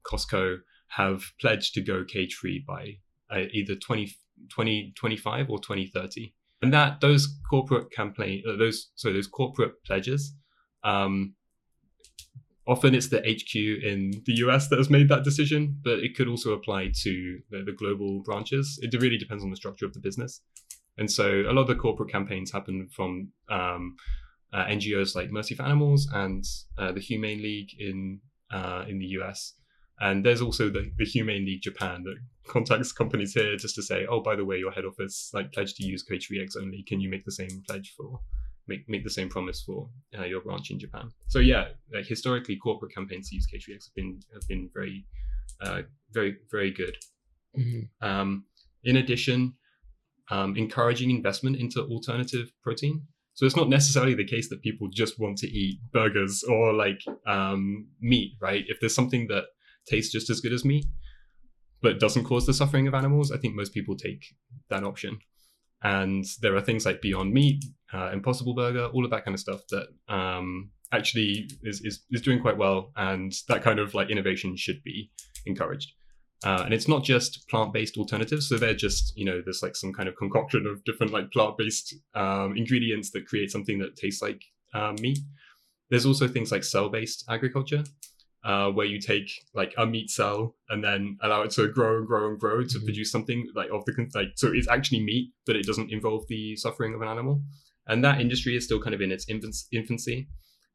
Costco have pledged to go cage free by uh, either 20, 2025 or 2030. And that those corporate campaign, uh, those so those corporate pledges, um, often it's the HQ in the US that has made that decision, but it could also apply to the, the global branches. It really depends on the structure of the business. And so a lot of the corporate campaigns happen from um, uh, NGOs like Mercy for Animals and uh, the Humane League in uh, in the US. And there's also the, the Humane League Japan that contacts companies here just to say, oh, by the way, your head office like pledged to use cage-free eggs only. Can you make the same pledge for make make the same promise for uh, your branch in Japan? So yeah, like historically, corporate campaigns to use cage-free eggs have been have been very, uh, very very good. Mhm. Um, in addition, um, encouraging investment into alternative protein. So it's not necessarily the case that people just want to eat burgers or like um, meat, right? If there's something that tastes just as good as meat, but doesn't cause the suffering of animals, I think most people take that option. And there are things like Beyond Meat, uh, Impossible Burger, all of that kind of stuff that um, actually is, is is doing quite well, and that kind of like innovation should be encouraged. Uh, and it's not just plant-based alternatives. So they're just you know there's like some kind of concoction of different like plant-based um, ingredients that create something that tastes like um, meat. There's also things like cell-based agriculture uh, where you take like a meat cell and then allow it to grow and grow and grow to Mhm. produce something like of the con- like so it's actually meat but it doesn't involve the suffering of an animal and that industry is still kind of in its infancy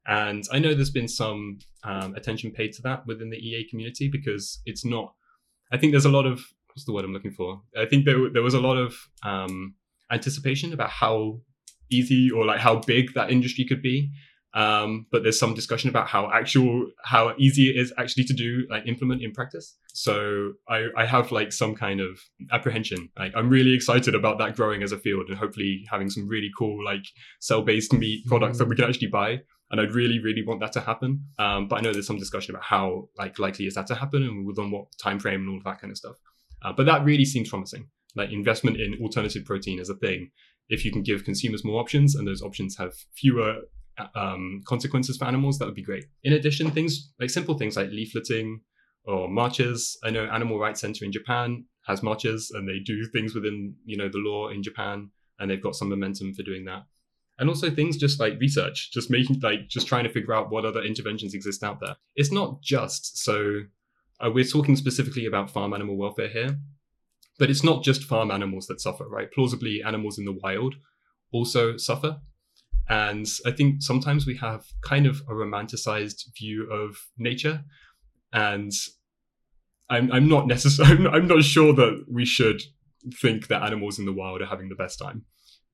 And I know there's been some um, attention paid to that within the EA community because it's not. I think there's a lot of what's the word I'm looking for? I think there there was a lot of um, anticipation about how easy or like how big that industry could be. Um, but there's some discussion about how actual how easy it is actually to do like implement in practice. So I, I have like some kind of apprehension. Like I'm really excited about that growing as a field and hopefully having some really cool like cell-based meat products that we can actually buy. And I'd really, really want that to happen. Um, but I know there's some discussion about how like likely is that to happen and within what time frame and all of that kind of stuff. Uh, but that really seems promising. Like investment in alternative protein as a thing. If you can give consumers more options and those options have fewer um, consequences for animals, that would be great. In addition, things like simple things like leafleting or marches. I know Animal Rights Center in Japan has marches and they do things within you know the law in Japan, and they've got some momentum for doing that. And also things just like research, just making like just trying to figure out what other interventions exist out there. It's not just so. Uh, we're talking specifically about farm animal welfare here, but it's not just farm animals that suffer, right? Plausibly, animals in the wild also suffer and I think sometimes we have kind of a romanticized view of nature. And I'm, I'm not necessarily, I'm, I'm not sure that we should think that animals in the wild are having the best time.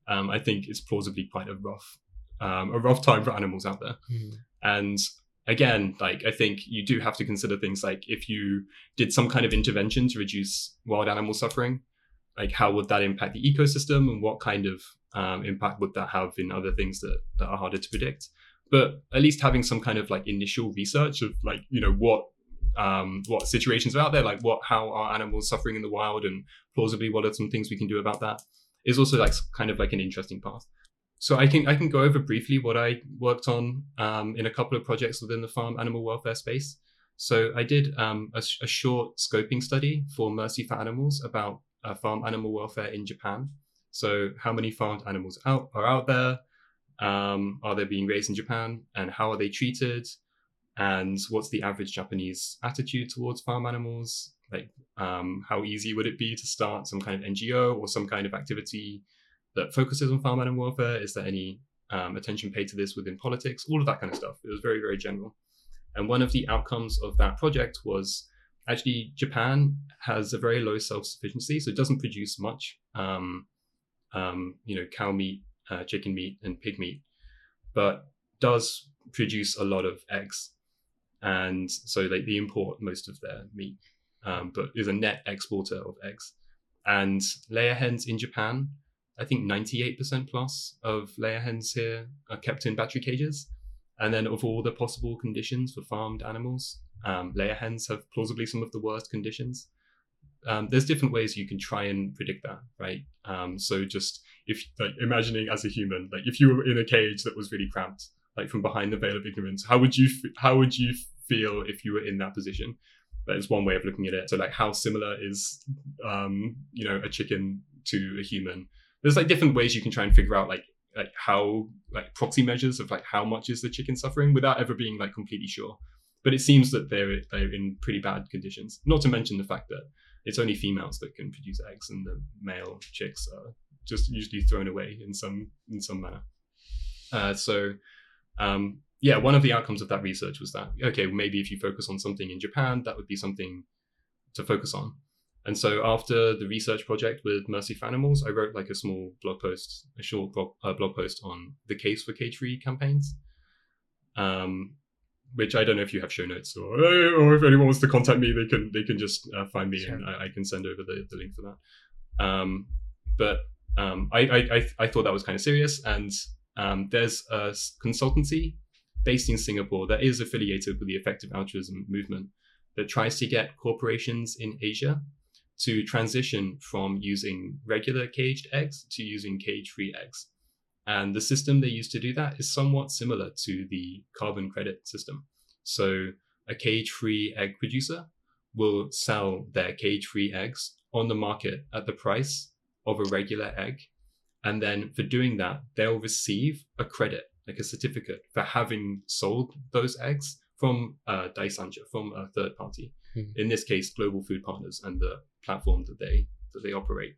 Um, I think it's plausibly quite a rough, um, a rough time for animals out there. Mhm. And again, like I think you do have to consider things like if you did some kind of intervention to reduce wild animal suffering, like how would that impact the ecosystem and what kind of um, impact would that have in other things that, that are harder to predict? But at least having some kind of like initial research of like you know what um, what situations are out there, like what how are animals suffering in the wild, and plausibly what are some things we can do about that is also like kind of like an interesting path. So I can I can go over briefly what I worked on um, in a couple of projects within the farm animal welfare space. So I did um, a, a short scoping study for Mercy for Animals about uh, farm animal welfare in Japan. So how many farmed animals out are out there? Um, are they being raised in Japan, and how are they treated? And what's the average Japanese attitude towards farm animals? Like, um, how easy would it be to start some kind of NGO or some kind of activity that focuses on farm animal welfare? Is there any um, attention paid to this within politics? All of that kind of stuff. It was very, very general. And one of the outcomes of that project was actually Japan has a very low self sufficiency, so it doesn't produce much, um, um, you know, cow meat, uh, chicken meat, and pig meat, but does produce a lot of eggs. And so they, they import most of their meat, um, but is a net exporter of eggs. And layer hens in Japan, I think 98% plus of layer hens here are kept in battery cages. And then of all the possible conditions for farmed animals, um, layer hens have plausibly some of the worst conditions. Um, there's different ways you can try and predict that, right? Um, so just if like imagining as a human, like if you were in a cage that was really cramped, like from behind the veil of ignorance, how would you f- how would you feel if you were in that position? That is one way of looking at it. So like how similar is um, you know a chicken to a human? There's like different ways you can try and figure out like like how like proxy measures of like how much is the chicken suffering without ever being like completely sure. But it seems that they're they're in pretty bad conditions. Not to mention the fact that it's only females that can produce eggs, and the male chicks are just usually thrown away in some in some manner. Uh, so, um, yeah, one of the outcomes of that research was that okay, maybe if you focus on something in Japan, that would be something to focus on. And so after the research project with Mercy for Animals, I wrote like a small blog post, a short blog, uh, blog post on the case for cage-free campaigns. Um, which I don't know if you have show notes or or if anyone wants to contact me, they can they can just uh, find me Sure. and I, I can send over the, the link for that. Um, but um, I, I I I thought that was kind of serious, and um, there's a consultancy based in Singapore that is affiliated with the effective altruism movement that tries to get corporations in Asia to transition from using regular caged eggs to using cage-free eggs. And the system they use to do that is somewhat similar to the carbon credit system. So a cage-free egg producer will sell their cage-free eggs on the market at the price of a regular egg. And then for doing that, they'll receive a credit, like a certificate for having sold those eggs from uh, Daisanja, from a third party. Mhm. In this case, Global Food Partners and the platform that they that they operate.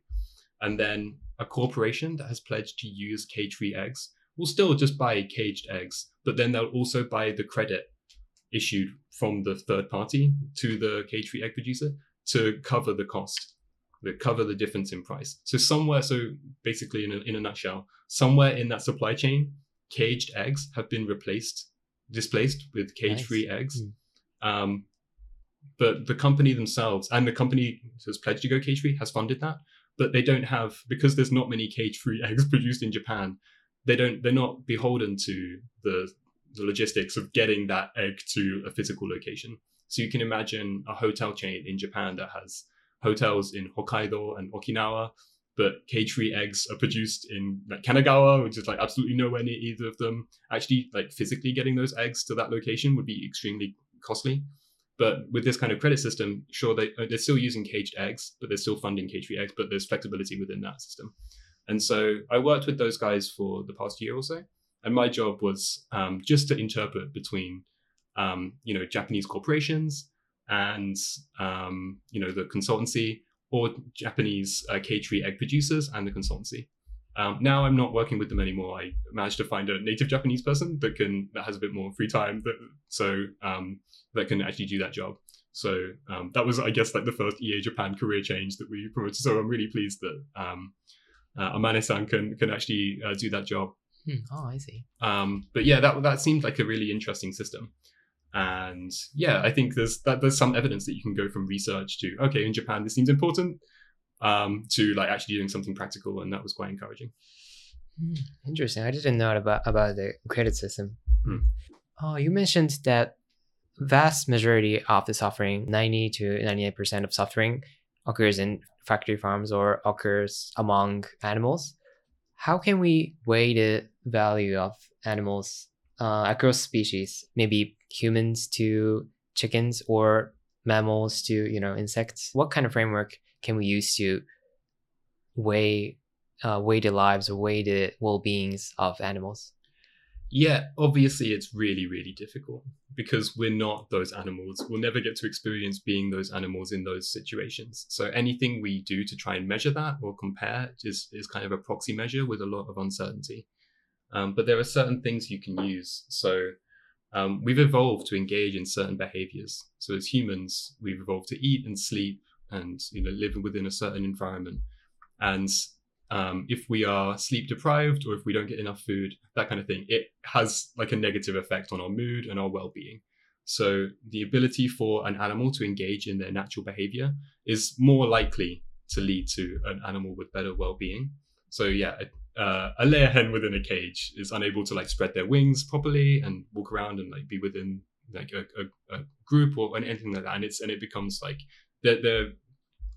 And then a corporation that has pledged to use cage-free eggs will still just buy caged eggs, but then they'll also buy the credit issued from the third party to the cage free egg producer to cover the cost, to cover the difference in price. So somewhere, so basically in a, in a nutshell, somewhere in that supply chain, caged eggs have been replaced, displaced with cage free Nice. eggs. Mm. Um, but the company themselves and the company has pledged to go cage free has funded that, but they don't have because there's not many cage free eggs produced in Japan. They don't. They're not beholden to the the logistics of getting that egg to a physical location. So you can imagine a hotel chain in Japan that has hotels in Hokkaido and Okinawa, but cage-free eggs are produced in like Kanagawa, which is like absolutely nowhere near either of them. Actually, like physically getting those eggs to that location would be extremely costly. But with this kind of credit system, sure they uh, they're still using caged eggs, but they're still funding cage-free eggs, but there's flexibility within that system. And so I worked with those guys for the past year or so, and my job was um, just to interpret between um, you know Japanese corporations and um, you know the consultancy or Japanese uh, cage-free egg producers and the consultancy. Um, now I'm not working with them anymore. I managed to find a native Japanese person that can that has a bit more free time, that, so um, that can actually do that job. So um, that was, I guess, like the first EA Japan career change that we promoted. So I'm really pleased that um, uh, Amane-san can can actually uh, do that job. Hmm. Oh, I see. Um, but yeah, that that seemed like a really interesting system. And yeah, I think there's that there's some evidence that you can go from research to okay, in Japan this seems important, um, to like actually doing something practical, and that was quite encouraging. Hmm, Interesting. I didn't know about about the credit system. Hmm. Oh, you mentioned that vast majority of the suffering, ninety to ninety eight percent of suffering, occurs in factory farms or occurs among animals. How can we weigh the value of animals uh, across species? Maybe humans to chickens or mammals to you know insects. What kind of framework can we use to weigh uh, weigh the lives or weigh the well-beings of animals Yeah, obviously it's really, really difficult because we're not those animals. We'll never get to experience being those animals in those situations. So anything we do to try and measure that or compare is, is kind of a proxy measure with a lot of uncertainty. Um, but there are certain things you can use. So um, we've evolved to engage in certain behaviors. So as humans, we've evolved to eat and sleep and you know live within a certain environment. And um, if we are sleep deprived or if we don't get enough food, that kind of thing, it has like a negative effect on our mood and our well-being. So the ability for an animal to engage in their natural behavior is more likely to lead to an animal with better well-being. So yeah, uh, a layer hen within a cage is unable to like spread their wings properly and walk around and like be within like a, a, a group or anything like that, and it's and it becomes like they're, they're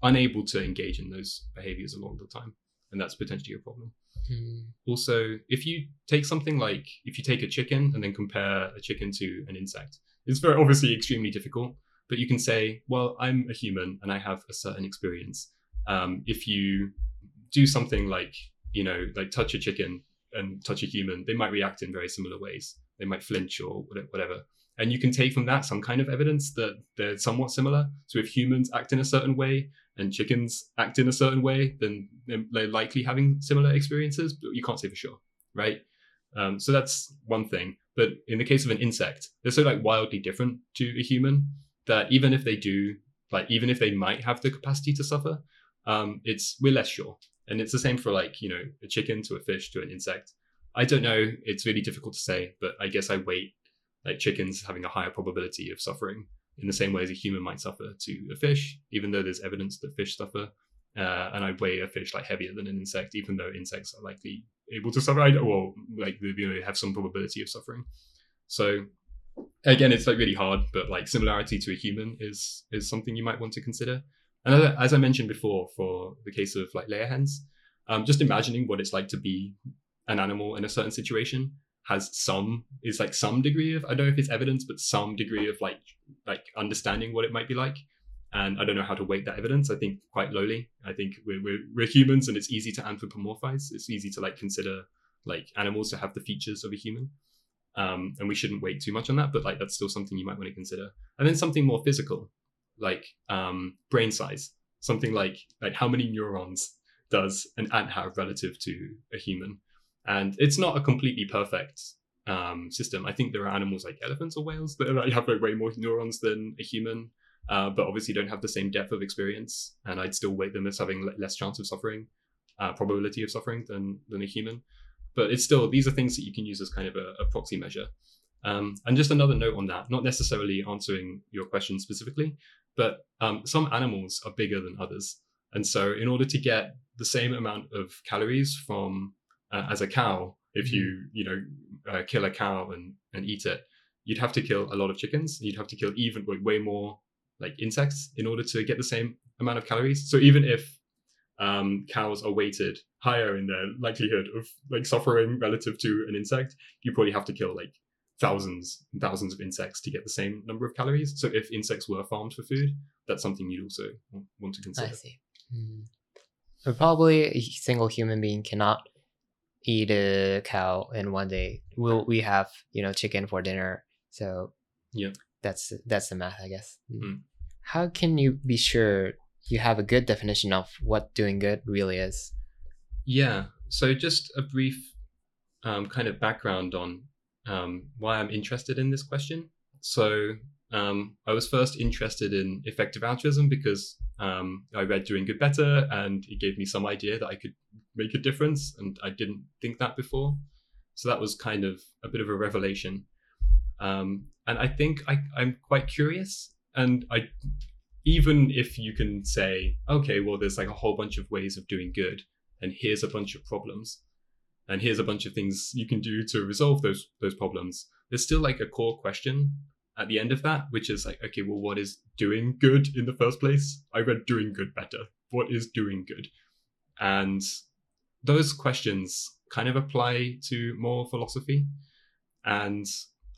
unable to engage in those behaviors a lot of the time, and that's potentially a problem. Also, if you take something like if you take a chicken and then compare a chicken to an insect, it's very obviously extremely difficult. But you can say, well, I'm a human and I have a certain experience. Um, if you do something like you know like touch a chicken and touch a human, they might react in very similar ways. They might flinch or whatever. And you can take from that some kind of evidence that they're somewhat similar. So if humans act in a certain way and chickens act in a certain way, then they're likely having similar experiences, but you can't say for sure, right? Um, so that's one thing. But in the case of an insect, they're so like wildly different to a human that even if they do, like even if they might have the capacity to suffer, um, it's we're less sure. And it's the same for like you know a chicken to a fish to an insect. I don't know. It's really difficult to say, but I guess I weight like chickens having a higher probability of suffering in the same way as a human might suffer to a fish, even though there's evidence that fish suffer. Uh, and I weigh a fish like heavier than an insect, even though insects are likely able to suffer, or like you know have some probability of suffering. So again, it's like really hard, but like similarity to a human is is something you might want to consider. And as I mentioned before, for the case of like layer hens, um, just imagining what it's like to be an animal in a certain situation has some is like some degree of I don't know if it's evidence, but some degree of like like understanding what it might be like. And I don't know how to weight that evidence. I think quite lowly. I think we're we're, we're humans, and it's easy to anthropomorphize. It's easy to like consider like animals to have the features of a human. Um, and we shouldn't weight too much on that, but like that's still something you might want to consider. And then something more physical, like um, brain size. Something like like how many neurons does an ant have relative to a human? And it's not a completely perfect um, system. I think there are animals like elephants or whales that have like, way more neurons than a human, uh, but obviously don't have the same depth of experience. And I'd still weight them as having less chance of suffering, uh, probability of suffering than than a human. But it's still these are things that you can use as kind of a, a proxy measure. Um, and just another note on that, not necessarily answering your question specifically, but um, some animals are bigger than others. And so, in order to get the same amount of calories from uh, as a cow, if you mm-hmm. you know uh, kill a cow and and eat it, you'd have to kill a lot of chickens. You'd have to kill even like, way more like insects in order to get the same amount of calories. So even if um, cows are weighted higher in their likelihood of like suffering relative to an insect, you probably have to kill like thousands and thousands of insects to get the same number of calories. So if insects were farmed for food, that's something you'd also want to consider. I see. Mm. But probably a single human being cannot eat a cow in one day. Will we have you know chicken for dinner? So yeah, that's that's the math, I guess. Mm. How can you be sure you have a good definition of what doing good really is? Yeah. So just a brief um, kind of background on um, why I'm interested in this question. So um, I was first interested in effective altruism because um, I read Doing Good Better and it gave me some idea that I could make a difference, and I didn't think that before. So that was kind of a bit of a revelation. Um, and I think I, I'm quite curious, and I even if you can say, okay, well, there's like a whole bunch of ways of doing good, and here's a bunch of problems and here's a bunch of things you can do to resolve those those problems there's still like a core question at the end of that which is like okay well what is doing good in the first place i read doing good better what is doing good and those questions kind of apply to moral philosophy and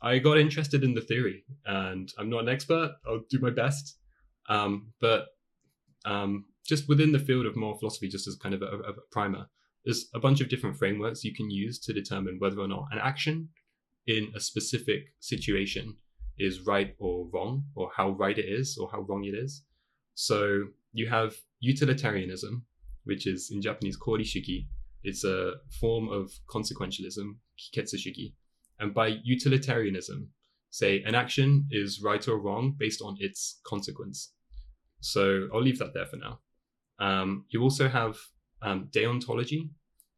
i got interested in the theory and i'm not an expert i'll do my best um, but um, just within the field of moral philosophy just as kind of a, a primer there's a bunch of different frameworks you can use to determine whether or not an action in a specific situation is right or wrong, or how right it is, or how wrong it is. So you have utilitarianism, which is in Japanese korishuki. It's a form of consequentialism, kiketsushiki. And by utilitarianism, say an action is right or wrong based on its consequence. So I'll leave that there for now. Um, you also have um, deontology,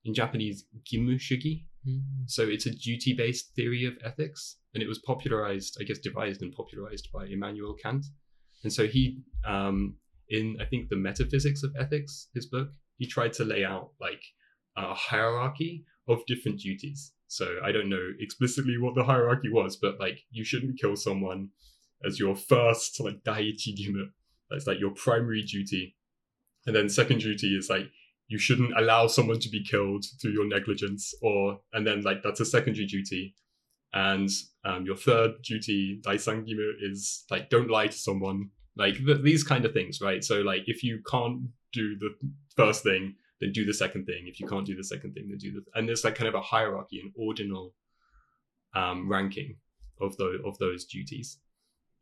in Japanese, gimu shugi. Mm-hmm. So it's a duty based theory of ethics. And it was popularized, I guess, devised and popularized by Immanuel Kant. And so he, um, in I think the Metaphysics of Ethics, his book, he tried to lay out like a hierarchy of different duties. So I don't know explicitly what the hierarchy was, but like you shouldn't kill someone as your first like daiichi gimu. That's like your primary duty. And then second duty is like you shouldn't allow someone to be killed through your negligence or and then like that's a secondary duty and um, your third duty daisangimu is like don't lie to someone like th- these kind of things right so like if you can't do the first thing then do the second thing. If you can't do the second thing then do the and there's like kind of a hierarchy an ordinal um, ranking of those of those duties.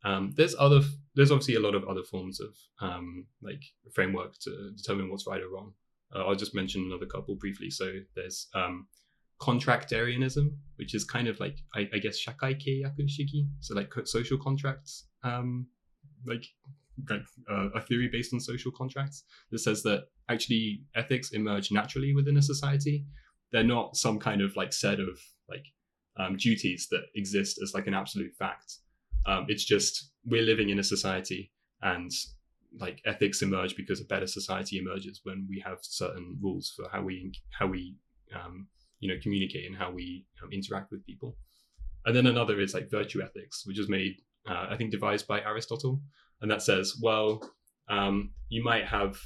Um, there's other there's obviously a lot of other forms of um, like framework to determine what's right or wrong. Uh, I'll just mention another couple briefly. So there's um, contractarianism, which is kind of like I, I guess shakai keiyaku shiki, so like social contracts, um, like uh, a theory based on social contracts that says that actually ethics emerge naturally within a society. They're not some kind of like set of like um, duties that exist as like an absolute fact. Um, it's just we're living in a society and like ethics emerge because a better society emerges when we have certain rules for how we how we um, you know communicate and how we um, interact with people and then another is like virtue ethics which was made uh, i think devised by aristotle and that says well um, you might have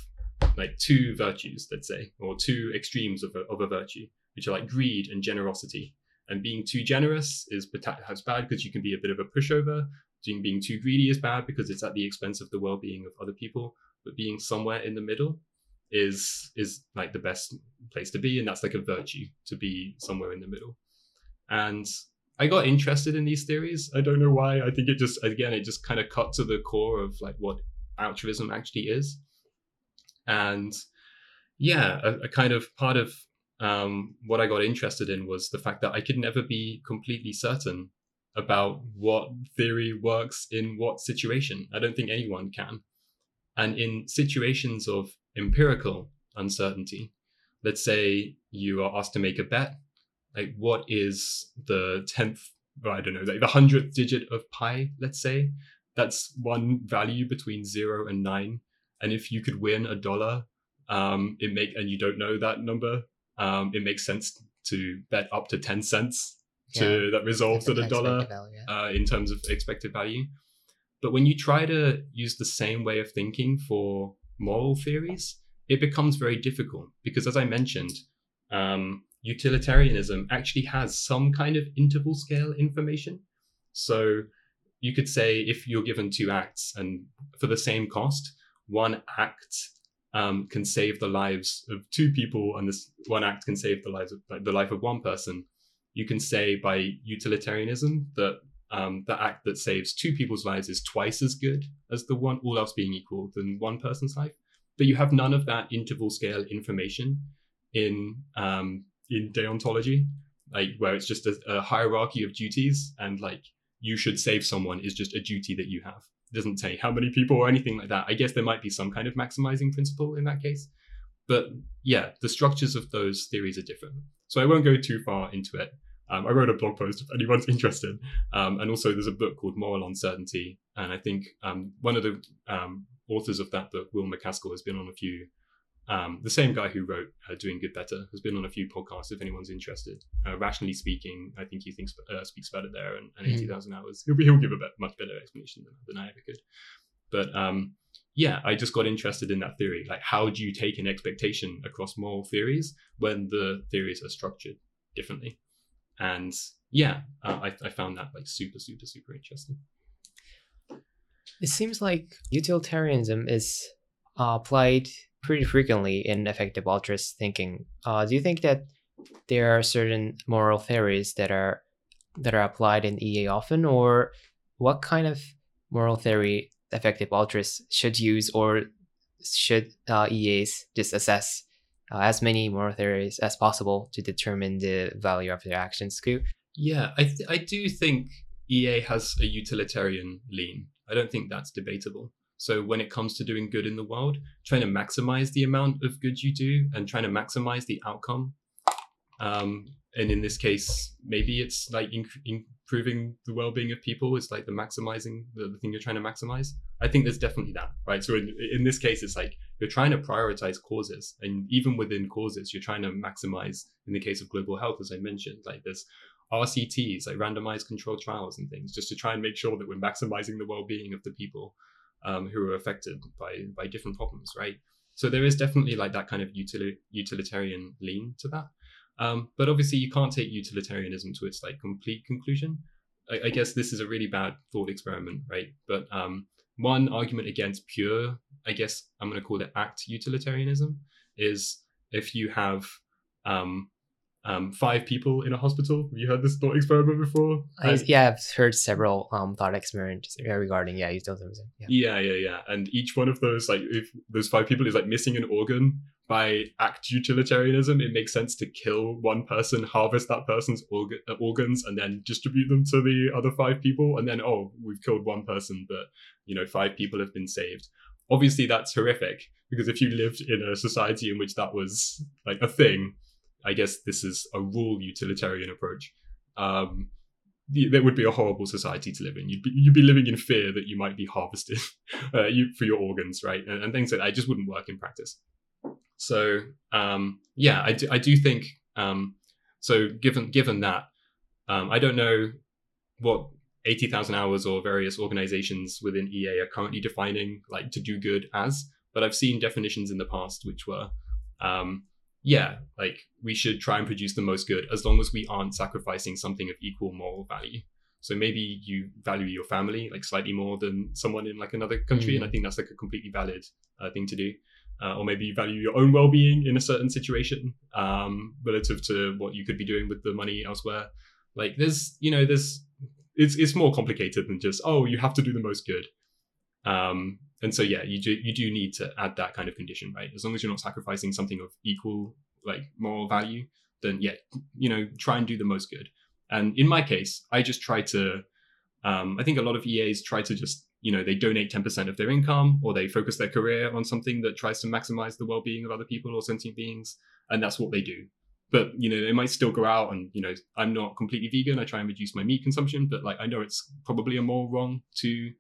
like two virtues let's say or two extremes of a, of a virtue which are like greed and generosity. And being too generous is perhaps bad because you can be a bit of a pushover. Being too greedy is bad because it's at the expense of the well-being of other people. But being somewhere in the middle is is like the best place to be and that's like a virtue to be somewhere in the middle. And i got interested in these theories i don't know why i think it just again it just kind of cut to the core of like what altruism actually is and yeah a, a kind of part of um, what I got interested in was the fact that I could never be completely certain about what theory works in what situation. I don't think anyone can. And in situations of empirical uncertainty, let's say you are asked to make a bet, like what is the 10th, I don't know, like the 100th digit of pi, let's say, that's one value between zero and nine. And if you could win a dollar, um, it make and you don't know that number, um, it makes sense to bet up to 10 cents to that resolves at a dollar value, yeah. uh, in terms of expected value. But when you try to use the same way of thinking for moral theories, it becomes very difficult because, as I mentioned, um, utilitarianism actually has some kind of interval scale information. So you could say if you're given two acts and for the same cost, one act um, can save the lives of two people, and this one act can save the lives of like, the life of one person. You can say by utilitarianism that um, the act that saves two people's lives is twice as good as the one, all else being equal, than one person's life. But you have none of that interval scale information in um, in deontology, like where it's just a, a hierarchy of duties, and like you should save someone is just a duty that you have doesn't say how many people or anything like that. I guess there might be some kind of maximizing principle in that case. But yeah, the structures of those theories are different. So I won't go too far into it. Um, I wrote a blog post if anyone's interested. Um, and also, there's a book called Moral Uncertainty. And I think um, one of the um, authors of that book, Will MacAskill, has been on a few um, the same guy who wrote uh, Doing Good Better has been on a few podcasts. If anyone's interested, uh, rationally speaking, I think he thinks uh, speaks better there. And, and mm. eighty thousand hours, he'll, he'll give a bit, much better explanation than, than I ever could. But um, yeah, I just got interested in that theory. Like, how do you take an expectation across moral theories when the theories are structured differently? And yeah, uh, I, I found that like super, super, super interesting. It seems like utilitarianism is uh, applied pretty frequently in effective altruist thinking. Uh, do you think that there are certain moral theories that are that are applied in EA often, or what kind of moral theory effective altruists should use, or should uh, EAs just assess uh, as many moral theories as possible to determine the value of their actions? Could yeah, I th- I do think EA has a utilitarian lean. I don't think that's debatable. So when it comes to doing good in the world, trying to maximize the amount of good you do and trying to maximize the outcome. Um, and in this case, maybe it's like inc- improving the well-being of people. It's like the maximizing the, the, thing you're trying to maximize. I think there's definitely that, right? So in, in this case, it's like you're trying to prioritize causes, and even within causes, you're trying to maximize. In the case of global health, as I mentioned, like there's RCTs, like randomized controlled trials and things, just to try and make sure that we're maximizing the well-being of the people um, who are affected by by different problems, right? So there is definitely like that kind of util- utilitarian lean to that. Um, but obviously, you can't take utilitarianism to its like complete conclusion. I, I guess this is a really bad thought experiment, right? But um, one argument against pure, I guess I'm going to call it act utilitarianism, is if you have um, um, five people in a hospital. Have you heard this thought experiment before? I, yeah, I've heard several um, thought experiments regarding yeah utilitarianism. Yeah. yeah, yeah, yeah. And each one of those, like, if those five people is like missing an organ by act utilitarianism, it makes sense to kill one person, harvest that person's orga- uh, organs, and then distribute them to the other five people. And then, oh, we've killed one person, but you know, five people have been saved. Obviously, that's horrific because if you lived in a society in which that was like a thing, I guess this is a rule utilitarian approach. Um, there would be a horrible society to live in. You'd be, you'd be living in fear that you might be harvested uh, you, for your organs, right? And, and, things like that just wouldn't work in practice. So um, yeah, I do, I do think um, so. Given given that, um, I don't know what eighty thousand hours or various organizations within EA are currently defining like to do good as, but I've seen definitions in the past which were um, yeah, like we should try and produce the most good as long as we aren't sacrificing something of equal moral value. So maybe you value your family like slightly more than someone in like another country, mm. and I think that's like a completely valid uh, thing to do. Uh, or maybe you value your own well-being in a certain situation um, relative to what you could be doing with the money elsewhere. Like there's, you know, there's it's it's more complicated than just oh you have to do the most good. Um, and so yeah, you do you do need to add that kind of condition, right? As long as you're not sacrificing something of equal like moral value, then yeah, you know, try and do the most good. And in my case, I just try to. Um, I think a lot of EAs try to just you know they donate 10% of their income or they focus their career on something that tries to maximize the well-being of other people or sentient beings and that's what they do but you know they might still go out and you know i'm not completely vegan i try and reduce my meat consumption but like i know it's probably a more wrong to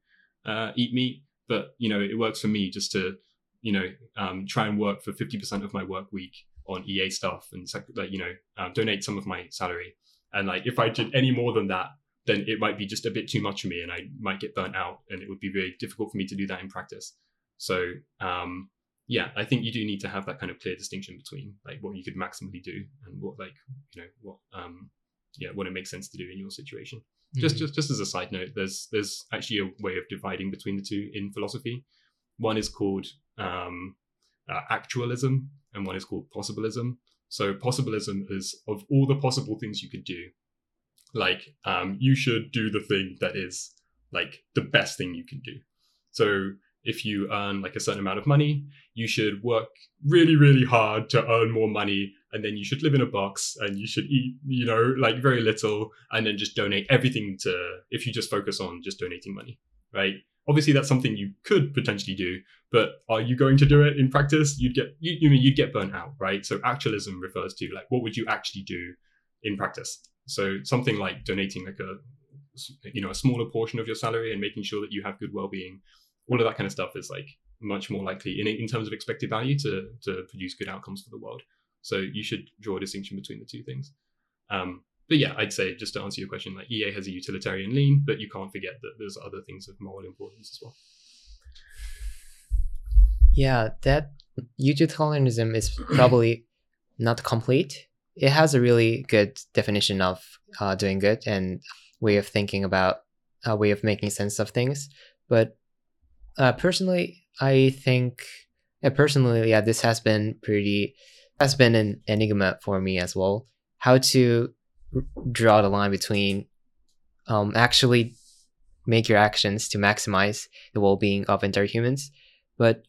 uh, eat meat but you know it works for me just to you know um, try and work for 50% of my work week on ea stuff and like you know um, donate some of my salary and like if i did any more than that then it might be just a bit too much for me and I might get burnt out and it would be very difficult for me to do that in practice. So um, yeah, I think you do need to have that kind of clear distinction between like what you could maximally do and what like you know what um yeah what it makes sense to do in your situation. Just just just as a side note, there's there's actually a way of dividing between the two in philosophy. One is called um, uh, actualism and one is called possibilism. So possibilism is of all the possible things you could do, like um, you should do the thing that is like the best thing you can do so if you earn like a certain amount of money you should work really really hard to earn more money and then you should live in a box and you should eat you know like very little and then just donate everything to if you just focus on just donating money right? Obviously that's something you could potentially do but are you going to do it in practice? You'd get you, you mean you'd get burnt out right? So actualism refers to like what would you actually do in practice? So something like donating like a you know a smaller portion of your salary and making sure that you have good well-being, all of that kind of stuff is like much more likely in in terms of expected value to to produce good outcomes for the world. So you should draw a distinction between the two things. Um, but yeah, I'd say just to answer your question, like EA has a utilitarian lean, but you can't forget that there's other things of moral importance as well. Yeah, that utilitarianism is probably not complete it has a really good definition of uh, doing good and way of thinking about a way of making sense of things. But uh, personally, I think uh, personally, yeah, this has been pretty has been an enigma for me as well. How to draw the line between um, actually make your actions to maximize the well-being of entire humans, but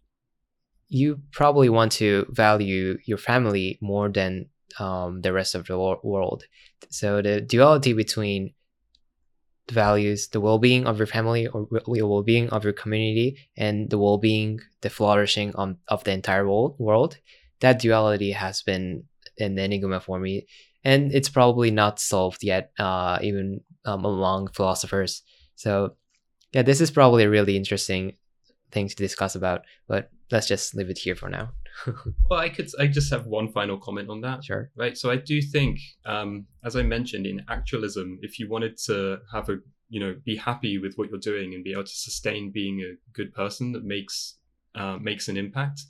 you probably want to value your family more than um, the rest of the world. So the duality between the values, the well-being of your family or the well-being of your community, and the well-being, the flourishing on, of the entire world, that duality has been an enigma for me, and it's probably not solved yet, uh, even um, among philosophers. So, yeah, this is probably a really interesting thing to discuss about, but let's just leave it here for now. well, I could. I just have one final comment on that. Sure. Right. So I do think, um, as I mentioned, in actualism, if you wanted to have a, you know, be happy with what you're doing and be able to sustain being a good person that makes uh, makes an impact,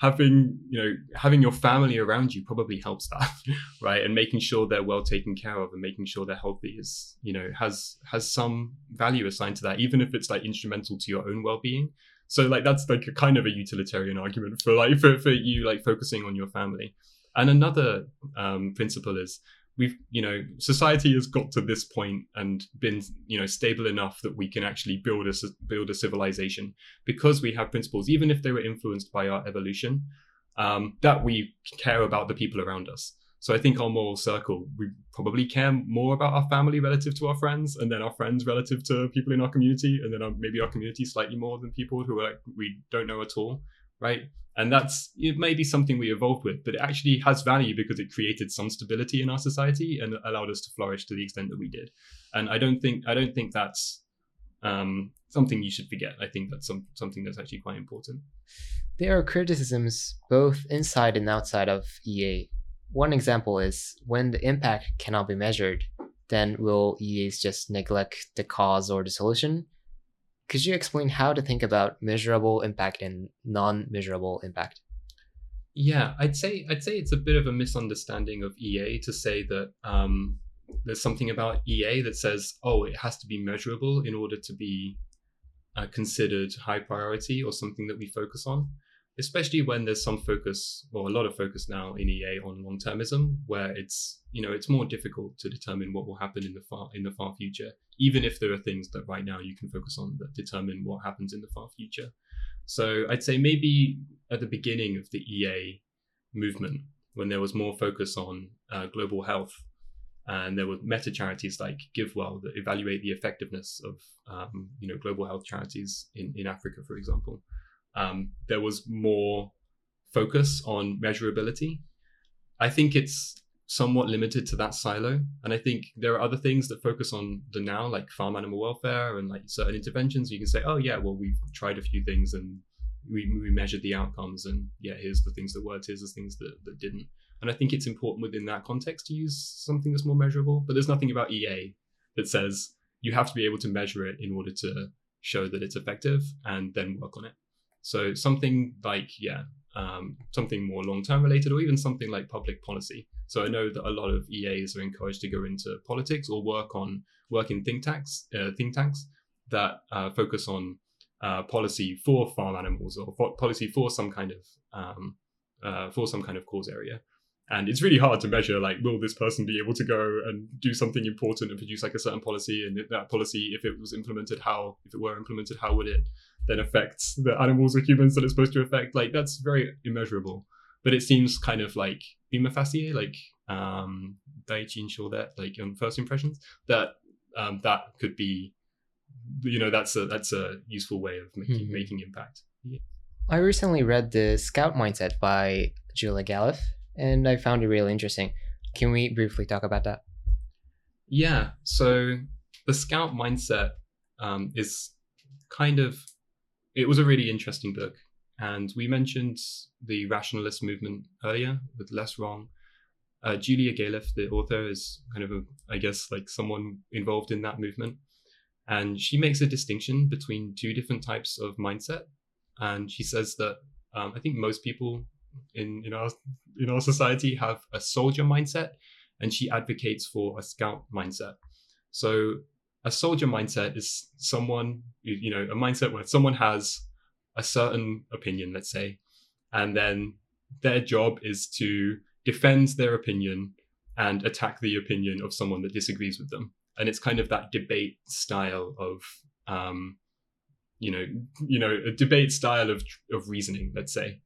having you know having your family around you probably helps that, right? And making sure they're well taken care of and making sure they're healthy is you know has has some value assigned to that, even if it's like instrumental to your own well being. So like that's like a kind of a utilitarian argument for like for, for you like focusing on your family. And another um, principle is we've you know society has got to this point and been you know stable enough that we can actually build a build a civilization because we have principles even if they were influenced by our evolution um, that we care about the people around us. So I think our moral circle, we probably care more about our family relative to our friends, and then our friends relative to people in our community, and then our, maybe our community slightly more than people who are we don't know at all, right? And that's it may be something we evolved with, but it actually has value because it created some stability in our society and allowed us to flourish to the extent that we did. And I don't think I don't think that's um, something you should forget. I think that's some, something that's actually quite important. There are criticisms both inside and outside of EA one example is when the impact cannot be measured, then will EAs just neglect the cause or the solution? Could you explain how to think about measurable impact and non-measurable impact? Yeah, I'd say I'd say it's a bit of a misunderstanding of EA to say that um, there's something about EA that says, oh, it has to be measurable in order to be uh, considered high priority or something that we focus on especially when there's some focus or a lot of focus now in EA on long termism, where it's you know it's more difficult to determine what will happen in the far in the far future, even if there are things that right now you can focus on that determine what happens in the far future. So I'd say maybe at the beginning of the EA movement, when there was more focus on uh, global health and there were meta charities like GiveWell that evaluate the effectiveness of um, you know global health charities in, in Africa, for example. Um, there was more focus on measurability. I think it's somewhat limited to that silo, and I think there are other things that focus on the now, like farm animal welfare and like certain interventions. You can say, oh yeah, well we've tried a few things and we, we measured the outcomes, and yeah, here's the things that worked, here's the things that, that didn't. And I think it's important within that context to use something that's more measurable. But there's nothing about EA that says you have to be able to measure it in order to show that it's effective and then work on it. So something like, yeah, um, something more long term related, or even something like public policy. So I know that a lot of EAs are encouraged to go into politics or work on work in think tanks, uh, think tanks that uh, focus on uh, policy for farm animals or policy for some kind of um, uh, for some kind of cause area and it's really hard to measure like will this person be able to go and do something important and produce like a certain policy and that policy if it was implemented how if it were implemented how would it then affect the animals or humans that it's supposed to affect like that's very immeasurable but it seems kind of like prima facie like um daichi sure that like on first impressions that um that could be you know that's a that's a useful way of making mm-hmm. making impact yeah. i recently read the scout mindset by julia galef and I found it really interesting. Can we briefly talk about that? Yeah. So the scout mindset um, is kind of it was a really interesting book, and we mentioned the rationalist movement earlier with less wrong. Uh, Julia Galef, the author, is kind of a, I guess, like someone involved in that movement, and she makes a distinction between two different types of mindset, and she says that um, I think most people in in our in our society have a soldier mindset, and she advocates for a scout mindset. So a soldier mindset is someone you know a mindset where someone has a certain opinion, let's say, and then their job is to defend their opinion and attack the opinion of someone that disagrees with them. And it's kind of that debate style of um, you know, you know, a debate style of of reasoning, let's say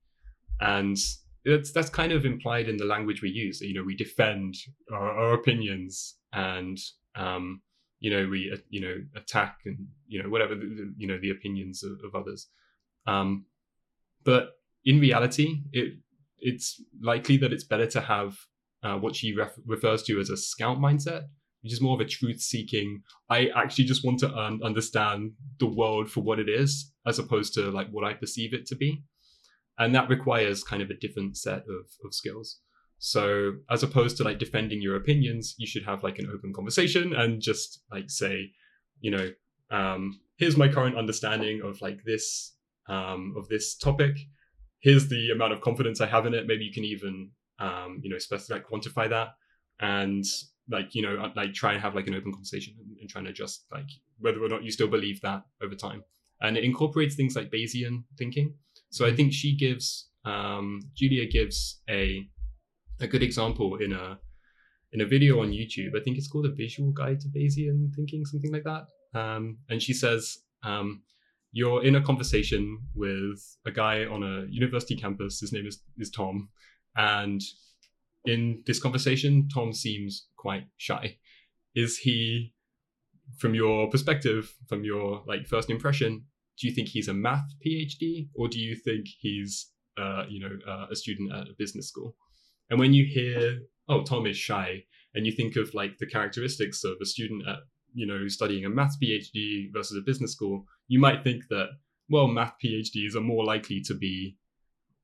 and that's that's kind of implied in the language we use. You know, we defend our, our opinions and um, you know we uh, you know attack and you know whatever the, you know the opinions of, of others. Um, but in reality, it it's likely that it's better to have uh, what she ref- refers to as a scout mindset, which is more of a truth-seeking. I actually just want to un- understand the world for what it is, as opposed to like what I perceive it to be and that requires kind of a different set of, of skills. So as opposed to like defending your opinions you should have like an open conversation and just like say you know um, here's my current understanding of like this um, of this topic. Here's the amount of confidence i have in it. Maybe you can even um, you know specify like, quantify that and like you know uh, like try and have like an open conversation and, and trying to adjust like whether or not you still believe that over time. And it incorporates things like bayesian thinking so I think she gives um, Julia gives a a good example in a in a video on YouTube. I think it's called a visual guide to Bayesian thinking, something like that. Um, and she says um, you're in a conversation with a guy on a university campus. His name is is Tom, and in this conversation, Tom seems quite shy. Is he, from your perspective, from your like first impression, do you think he's a math PhD or do you think he's uh, you know uh, a student at a business school? And when you hear oh Tom is shy and you think of like the characteristics of a student at you know studying a math PhD versus a business school, you might think that well math PhDs are more likely to be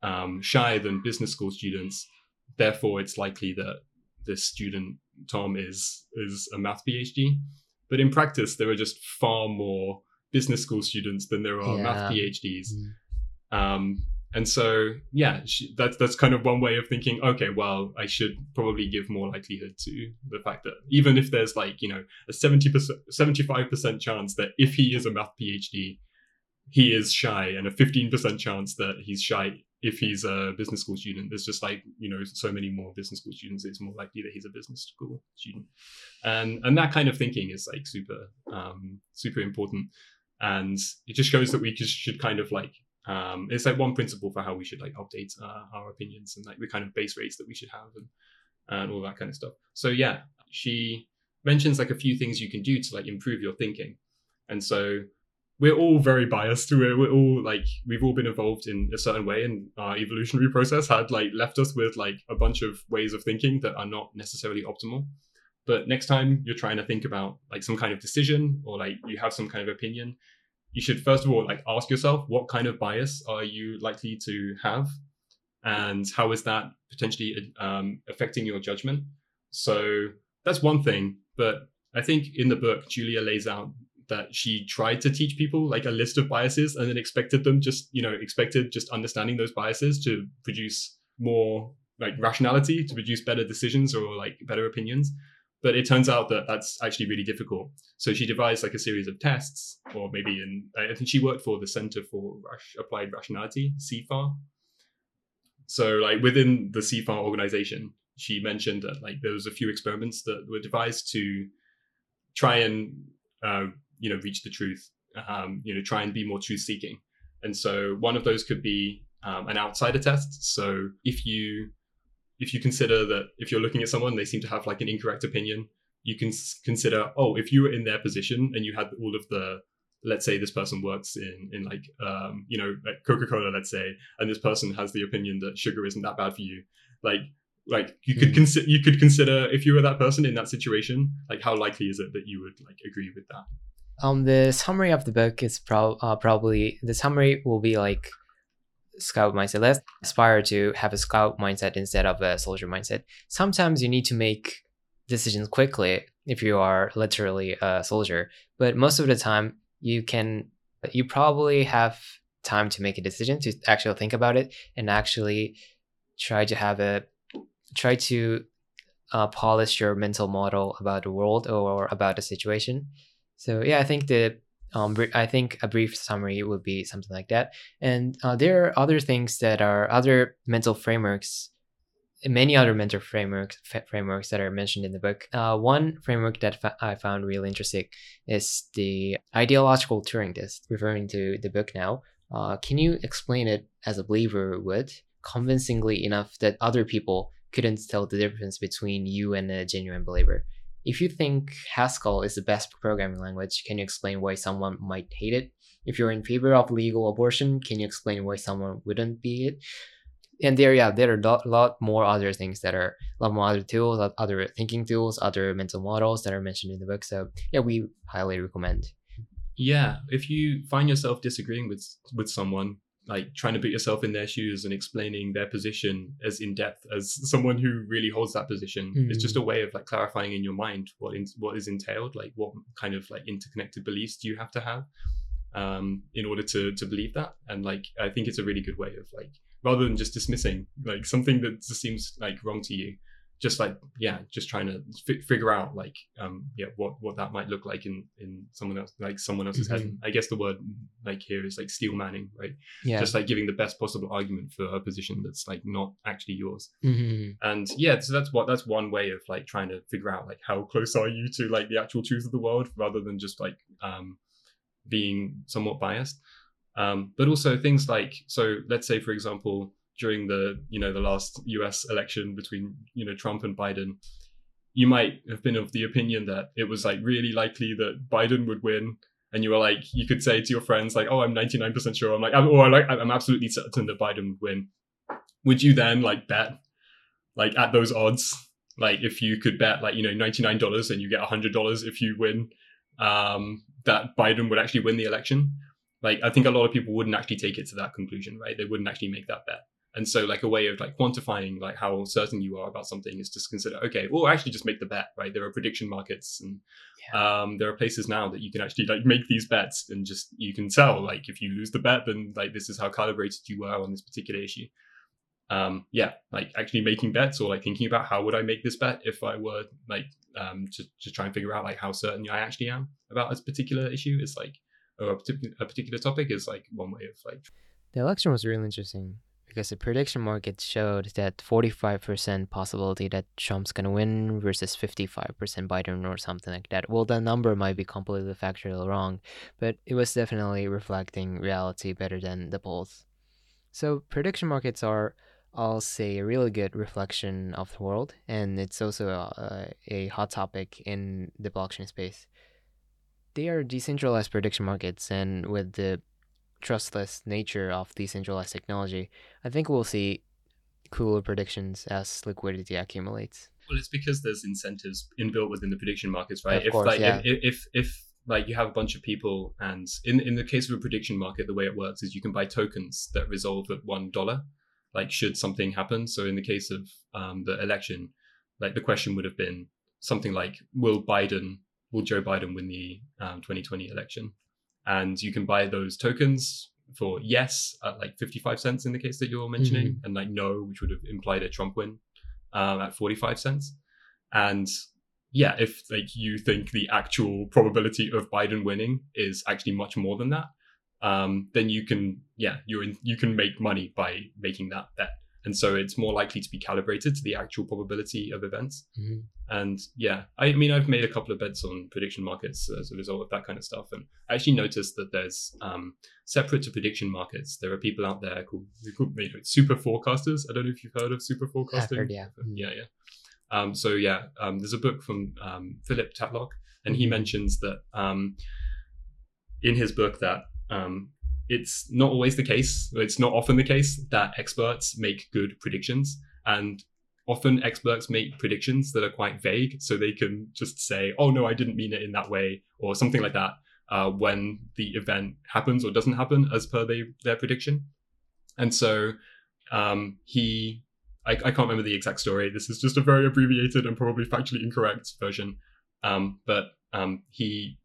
um, shy than business school students. Therefore, it's likely that this student Tom is is a math PhD. But in practice, there are just far more business school students than there are yeah. math PhDs. Mm. Um, and so, yeah, she, that's that's kind of one way of thinking. Okay, well, I should probably give more likelihood to the fact that even if there's like you know a seventy percent, seventy five percent chance that if he is a math PhD, he is shy, and a fifteen percent chance that he's shy if he's a business school student. There's just like you know so many more business school students. It's more likely that he's a business school student, and and that kind of thinking is like super um, super important and it just shows that we just should kind of like Um, it's like one principle for how we should like update uh, our opinions and like the kind of base rates that we should have and and all that kind of stuff. So yeah, she mentions like a few things you can do to like improve your thinking, and so we're all very biased. We're, we're all like we've all been evolved in a certain way, and our evolutionary process had like left us with like a bunch of ways of thinking that are not necessarily optimal. But next time you're trying to think about like some kind of decision or like you have some kind of opinion, you should first of all like ask yourself what kind of bias are you likely to have, and how is that potentially um, affecting your judgment. So that's one thing. But I think in the book, Julia lays out that she tried to teach people like a list of biases and then expected them just you know expected just understanding those biases to produce more like rationality to produce better decisions or like better opinions but it turns out that that's actually really difficult. So she devised like a series of tests or maybe in i think she worked for the center for applied rationality cfar so like within the cfar organization she mentioned that like there was a few experiments that were devised to try and uh, you know reach the truth um, you know try and be more truth seeking and so one of those could be um, an outsider test. So if you if you consider that if you're looking at someone they seem to have like an incorrect opinion you can consider oh if you were in their position and you had all of the let's say this person works in in like um, you know like coca-cola let's say and this person has the opinion that sugar isn't that bad for you like like you could mm. consider you could consider if you were that person in that situation like how likely is it that you would like agree with that um, the summary of the book is pro- uh, probably the summary will be like scout mindset. Let's aspire to have a scout mindset instead of a soldier mindset. Sometimes you need to make decisions quickly if you are literally a soldier, but most of the time you can you probably have time to make a decision to actually think about it and actually try to have a try to uh, polish your mental model about the world or about the situation so yeah, I think the um, I think a brief summary would be something like that. And uh, there are other things that are other mental frameworks, many other mental frameworks frameworks that are mentioned in the book. Uh, one framework that I found really interesting is the ideological Turing test, referring to the book now. Uh, can you explain it as a believer would convincingly enough that other people couldn't tell the difference between you and a genuine believer? If you think Haskell is the best programming language, can you explain why someone might hate it? If you're in favor of legal abortion, can you explain why someone wouldn't be it? And there, yeah, there are a lot more other things that are a lot more other tools, other thinking tools, other mental models that are mentioned in the book. So yeah, we highly recommend. Yeah, if you find yourself disagreeing with with someone, like trying to put yourself in their shoes and explaining their position as in depth as someone who really holds that position mm. it's just a way of like clarifying in your mind what in, what is entailed like what kind of like interconnected beliefs do you have to have um in order to to believe that and like i think it's a really good way of like rather than just dismissing like something that just seems like wrong to you just like yeah just trying to f- figure out like um yeah what what that might look like in in someone else like someone else's mm-hmm. head i guess the word like here is like steel manning right? Yeah. Just like giving the best possible argument for a position that's like not actually yours. Mm-hmm. and yeah so that's what that's one way of like trying to figure out like how close are you to like the actual truth of the world rather than just like um being somewhat biased. Um but also things like so let's say for example during the you know the last U.S. election between you know Trump and Biden, you might have been of the opinion that it was like really likely that Biden would win, and you were like you could say to your friends like, "Oh, I'm 99% sure." I'm like, I'm, or like I'm absolutely certain that Biden would win. Would you then like bet like at those odds? Like if you could bet like you know $99 and you get $100 if you win, um, that Biden would actually win the election. Like I think a lot of people wouldn't actually take it to that conclusion, right? They wouldn't actually make that bet. And so like a way of like quantifying like how certain you are about something is just consider, okay, well actually just make the bet, right? There are prediction markets and yeah. um, there are places now that you can actually like make these bets and just you can tell like if you lose the bet, then like this is how calibrated you were on this particular issue. Um, yeah, like actually making bets or like thinking about how would I make this bet if I were like um, to, to try and figure out like how certain I actually am about this particular issue is like or a, a particular topic is like one way of like the election was really interesting because the prediction market showed that 45% possibility that Trump's going to win versus 55% Biden or something like that. Well, the number might be completely factually wrong, but it was definitely reflecting reality better than the polls. So, prediction markets are, I'll say, a really good reflection of the world, and it's also a, a hot topic in the blockchain space. They are decentralized prediction markets, and with the trustless nature of decentralized technology, I think we'll see cooler predictions as liquidity accumulates. Well, it's because there's incentives inbuilt within the prediction markets, right? Of if course, like yeah. if, if if like you have a bunch of people, and in in the case of a prediction market, the way it works is you can buy tokens that resolve at one dollar. Like should something happen, so in the case of um, the election, like the question would have been something like, "Will Biden, will Joe Biden win the um, 2020 election?" And you can buy those tokens for yes at like 55 cents in the case that you're mentioning Mm-hmm. and like no which would have implied a trump win um, at 45 cents and yeah if like you think the actual probability of biden winning is actually much more than that um, then you can yeah you're in, you can make money by making that bet and so it's more likely to be calibrated to the actual probability of events Mhm. and yeah I mean i've made a couple of bets on prediction markets as a result of that kind of stuff and i actually noticed that there's um, separate to prediction markets there are people out there called, you know, super forecasters i don't know if you've heard of super forecasting heard, yeah. Mhm. yeah yeah um, so yeah um, there's a book from um, Philip Tetlock and he Mhm. mentions that um, in his book that um, it's not always the case it's not often the case that experts make good predictions. And often experts make predictions that are quite vague so they can just say oh no i didn't mean it in that way or something like that uh, when the event happens or doesn't happen as per they, their prediction. And so um, he I, I can't remember the exact story. This is just a very abbreviated and probably factually incorrect version. Um, but um, he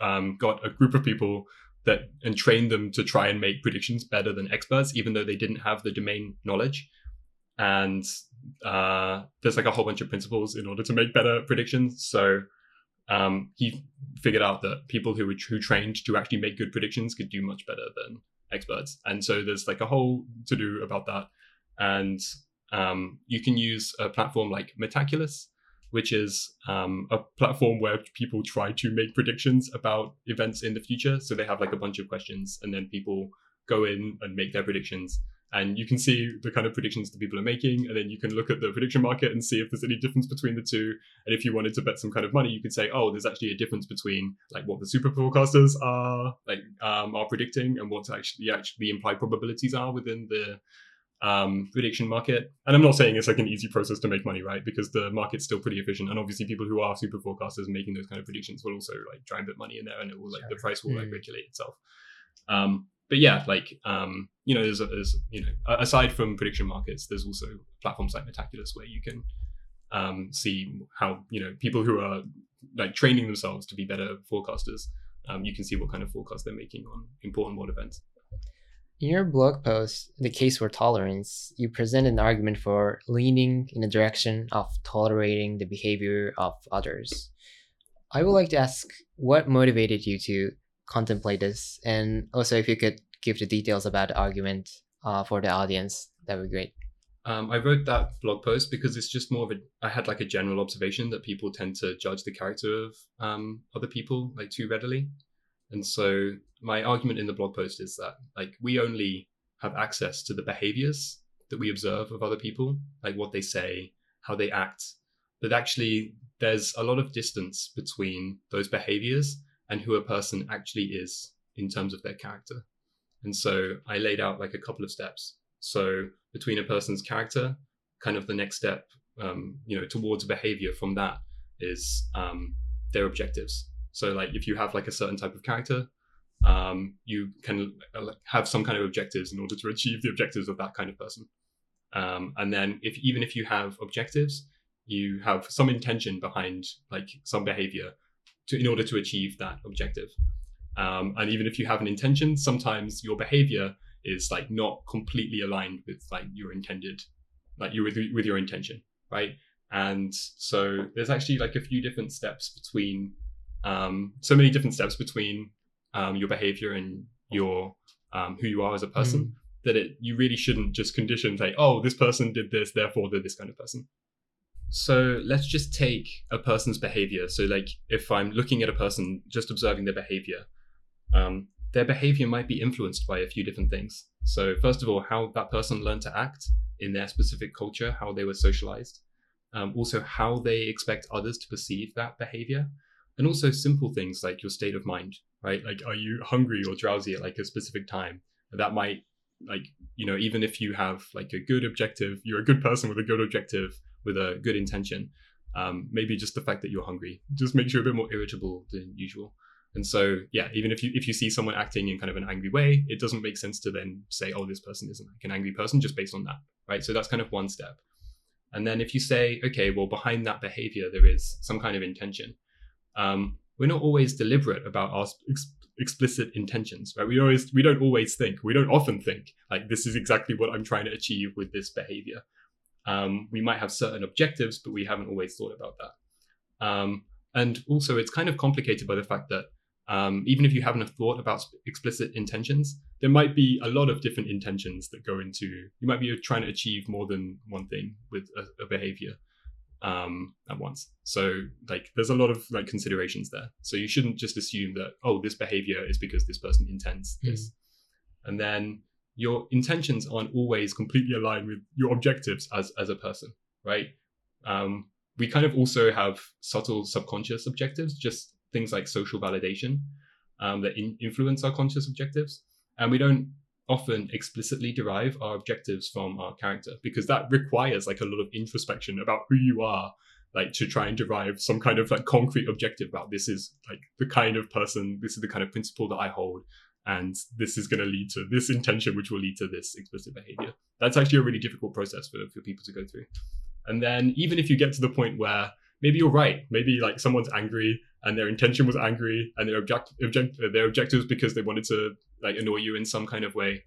um, got a group of people that and trained them to try and make predictions better than experts, even though they didn't have the domain knowledge. And uh, there's like a whole bunch of principles in order to make better predictions. So um, he figured out that people who were who trained to actually make good predictions could do much better than experts. And so there's like a whole to do about that. And um, you can use a platform like Metaculus, which is um, a platform where people try to make predictions about events in the future. So they have like a bunch of questions, and then people go in and make their predictions. And you can see the kind of predictions that people are making, and then you can look at the prediction market and see if there's any difference between the two. And if you wanted to bet some kind of money, you could say, "Oh, there's actually a difference between like what the super forecasters are like um, are predicting and what actually actually the implied probabilities are within the um, prediction market. And I'm not saying it's like an easy process to make money, right? Because the market's still pretty efficient, and obviously people who are super forecasters making those kind of predictions will also like try and put money in there, and it will like the price will like Mm. regulate itself. Um, but yeah, like um, you know, there's, there's you know, aside from prediction markets, there's also platforms like Metaculus where you can um, see how you know people who are like training themselves to be better forecasters. Um, you can see what kind of forecast they're making on important world events. In your blog post, The Case for Tolerance, you present an argument for leaning in the direction of tolerating the behavior of others. I would like to ask what motivated you to contemplate this, and also if you could give the details about the argument uh, for the audience, that would be great. Um, I wrote that blog post because it's just more of a. I had like a general observation that people tend to judge the character of um, other people like too readily, and so my argument in the blog post is that like we only have access to the behaviors that we observe of other people, like what they say, how they act, but actually there's a lot of distance between those behaviors and who a person actually is in terms of their character. And so I laid out like a couple of steps. So between a person's character, kind of the next step, um, you know, towards behavior from that is um, their objectives. So like if you have like a certain type of character, um, you can uh, have some kind of objectives in order to achieve the objectives of that kind of person. Um, and then if even if you have objectives, you have some intention behind like some behavior to in order to achieve that objective. Um, and even if you have an intention, sometimes your behavior is like not completely aligned with like your intended, like you with with your intention, right? And so there's actually like a few different steps between, um, so many different steps between um, your behavior and your um, who you are as a person that it you really shouldn't just condition say, oh, this person did this, therefore they're this kind of person. So let's just take a person's behavior. So like if I'm looking at a person, just observing their behavior, um, their behavior might be influenced by a few different things. So first of all, how that person learned to act in their specific culture, how they were socialized, um, also how they expect others to perceive that behavior, and also simple things like your state of mind, right? Like, are you hungry or drowsy at like a specific time? That might like you know even if you have like a good objective, you're a good person with a good objective with a good intention. Um, maybe just the fact that you're hungry just makes you a bit more irritable than usual. And so, yeah, even if you if you see someone acting in kind of an angry way, it doesn't make sense to then say, "Oh, this person isn't like an angry person," just based on that, right? So that's kind of one step. And then if you say, "Okay, well, behind that behavior there is some kind of intention," um, we're not always deliberate about our ex- explicit intentions, right? We always we don't always think, we don't often think like this is exactly what I'm trying to achieve with this behavior. Um, we might have certain objectives, but we haven't always thought about that. Um, and also, it's kind of complicated by the fact that um, even if you haven't thought about explicit intentions, there might be a lot of different intentions that go into. You might be trying to achieve more than one thing with a, a behavior um, at once. So, like, there's a lot of like considerations there. So you shouldn't just assume that oh, this behavior is because this person intends this, mm. and then your intentions aren't always completely aligned with your objectives as as a person, right? Um, we kind of also have subtle subconscious objectives, just things like social validation um, that in- influence our conscious objectives, and we don't often explicitly derive our objectives from our character because that requires like a lot of introspection about who you are like to try and derive some kind of like concrete objective about this is like the kind of person this is the kind of principle that i hold and this is going to lead to this intention which will lead to this explicit behavior. That's actually a really difficult process for, for people to go through. And then even if you get to the point where maybe you're right maybe like someone's angry and their intention was angry and their object, object their objective was because they wanted to like annoy you in some kind of way.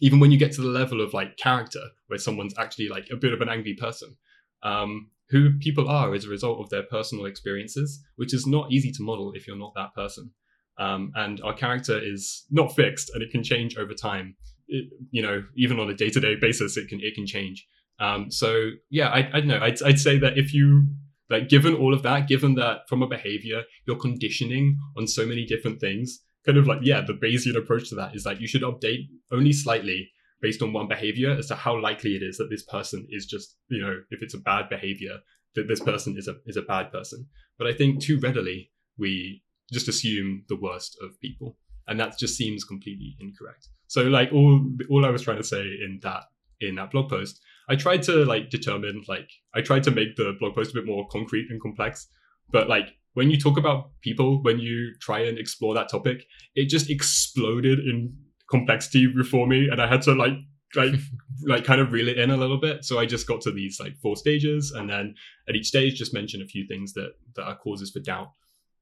Even when you get to the level of like character where someone's actually like a bit of an angry person um, who people are as a result of their personal experiences which is not easy to model if you're not that person. Um, and our character is not fixed and it can change over time. It, you know even on a day-to-day basis it can it can change. Um, so yeah I, I don't know. I'd, I'd say that if you like given all of that given that from a behavior you're conditioning on so many different things kind of like yeah the bayesian approach to that is like you should update only slightly based on one behavior as to how likely it is that this person is just you know if it's a bad behavior that this person is a is a bad person. But i think too readily we just assume the worst of people. And that just seems completely incorrect. So like all all i was trying to say in that in that blog post i tried to like determine like i tried to make the blog post a bit more concrete and complex. But like when you talk about people when you try and explore that topic it just exploded in complexity before me and i had to like like like kind of reel it in a little bit so i just got to these like four stages and then at each stage just mention a few things that that are causes for doubt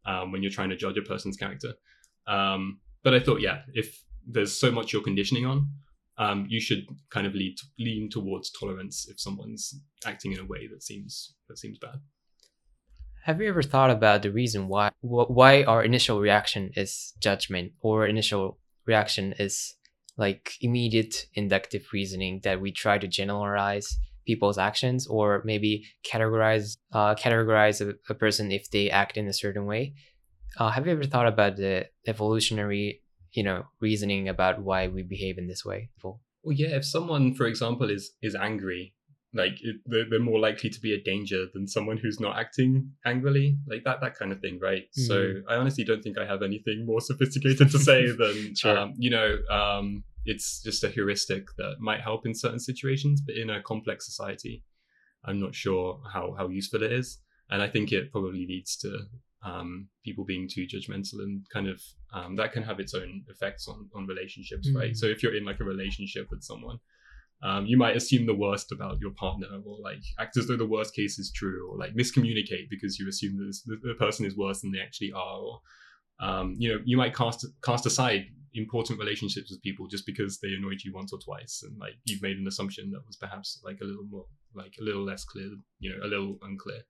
um, when you're trying to judge a person's character. Um, but I thought, yeah, if there's so much you're conditioning on, um, you should kind of lead, lean towards tolerance if someone's acting in a way that seems that seems bad. Have you ever thought about the reason why why our initial reaction is judgment or initial reaction is like immediate inductive reasoning that we try to generalize people's actions or maybe categorize uh, categorize a, a, person if they act in a certain way? Uh, have you ever thought about the evolutionary you know reasoning about why we behave in this way? Well yeah if someone for example is is angry like it, they're, they're, more likely to be a danger than someone who's not acting angrily like that that kind of thing right mm. so i honestly don't think i have anything more sophisticated to say than sure. um, you know um, it's just a heuristic that might help in certain situations, but in a complex society, I'm not sure how how useful it is. And I think it probably leads to um, people being too judgmental and kind of um, that can have its own effects on on relationships, mm. right? So if you're in like a relationship with someone, um, you might assume the worst about your partner, or like act as though the worst case is true, or like miscommunicate because you assume that the, person is worse than they actually are, or um, you know, you might cast cast aside important relationships with people just because they annoyed you once or twice and like you've made an assumption that was perhaps like a little more like a little less clear you know a little unclear.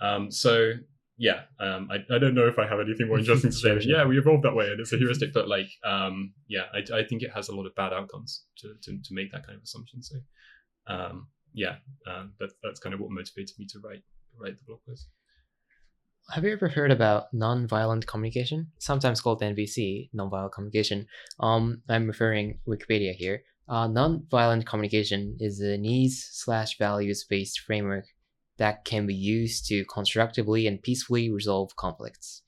Um so yeah, um, I, I don't know if I have anything more interesting to say. Sure, than, sure. Yeah, we evolved that way, and it's a heuristic. But like, um, yeah, I, I think it has a lot of bad outcomes to, to, to make that kind of assumption. So, um, yeah, um, that, that's kind of what motivated me to write write the blog post. Have you ever heard about nonviolent communication? Sometimes called NVC, nonviolent communication. Um, I'm referring Wikipedia here. Uh, nonviolent communication is a needs slash values based framework that can be used to constructively and peacefully resolve conflicts.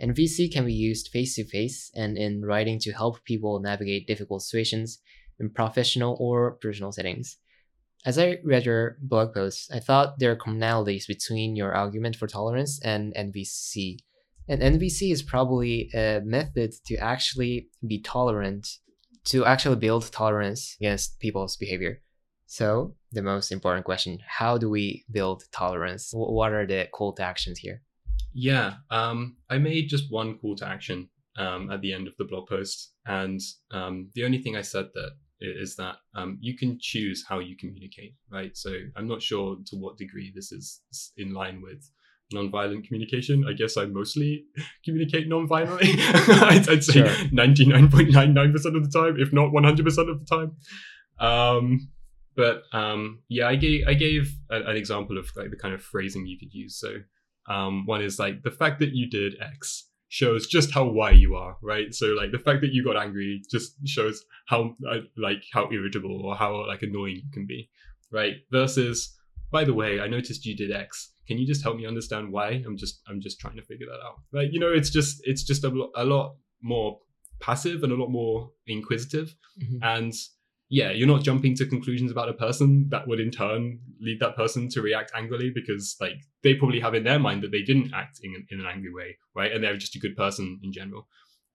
NVC can be used face to face and in writing to help people navigate difficult situations in professional or personal settings. As I read your blog post, I thought there are commonalities between your argument for tolerance and NVC. And NVC is probably a method to actually be tolerant, to actually build tolerance against people's behavior. So, the most important question how do we build tolerance? What are the call to actions here? Yeah, um, I made just one call to action um, at the end of the blog post, and um, the only thing I said that is that um, you can choose how you communicate, right? So I'm not sure to what degree this is in line with nonviolent communication. I guess I mostly communicate nonviolently. I'd, I'd say Sure. 99.99% of the time, if not 100% of the time. Um, but um, yeah, I gave I gave a, an example of like the kind of phrasing you could use. So um, one is like the fact that you did X shows just how Y you are, right? So like the fact that you got angry just shows how uh, like how irritable or how like annoying you can be, right? Versus, by the way, I noticed you did X. Can you just help me understand why? I'm just I'm just trying to figure that out. Like you know, it's just it's just a, lo- a lot more passive and a lot more inquisitive and yeah you're not jumping to conclusions about a person that would in turn lead that person to react angrily because like they probably have in their mind that they didn't act in, in an angry way right and they're just a good person in general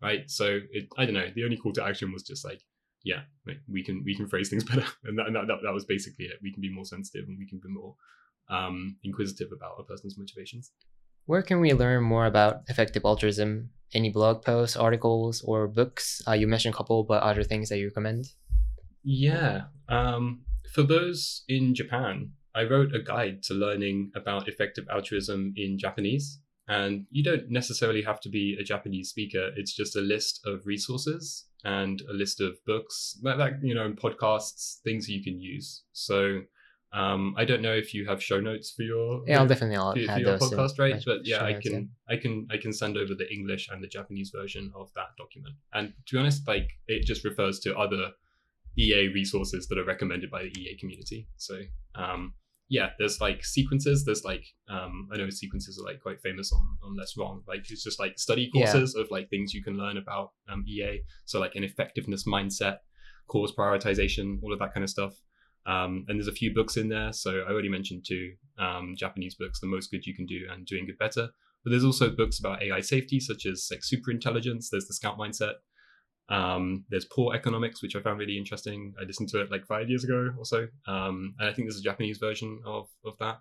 right so it, i don't know the only call to action was just like yeah like, we can we can phrase things better and that, and that, that, that was basically it we can be more sensitive and we can be more um inquisitive about a person's motivations Where can we learn more about effective altruism? Any blog posts, articles, or books? Uh, you mentioned a couple, but other things that you recommend? Yeah. Um, for those in Japan, I wrote a guide to learning about effective altruism in Japanese. And you don't necessarily have to be a Japanese speaker. It's just a list of resources and a list of books, like, like you know, podcasts, things you can use. So um, I don't know if you have show notes for your Yeah, I'll definitely for, for your those. podcast, right? But yeah, I notes, can, I can, I can send over the English and the Japanese version of that document. And to be honest, like it just refers to other EA resources that are recommended by the EA community. So um, yeah, there's like sequences. There's like um, I know sequences are like quite famous on on Less Wrong. Like it's just like study Yeah. courses of like things you can learn about um, EA. So like an effectiveness mindset, cause prioritization, all of that kind of stuff. Um, and there's a few books in there. So I already mentioned two um, Japanese books, The Most Good You Can Do and Doing Good Better. But there's also books about AI safety, such as like super intelligence. There's the Scout Mindset. Um, there's Poor Economics, which I found really interesting. I listened to it like five years ago or so. Um, and I think there's a Japanese version of, of that.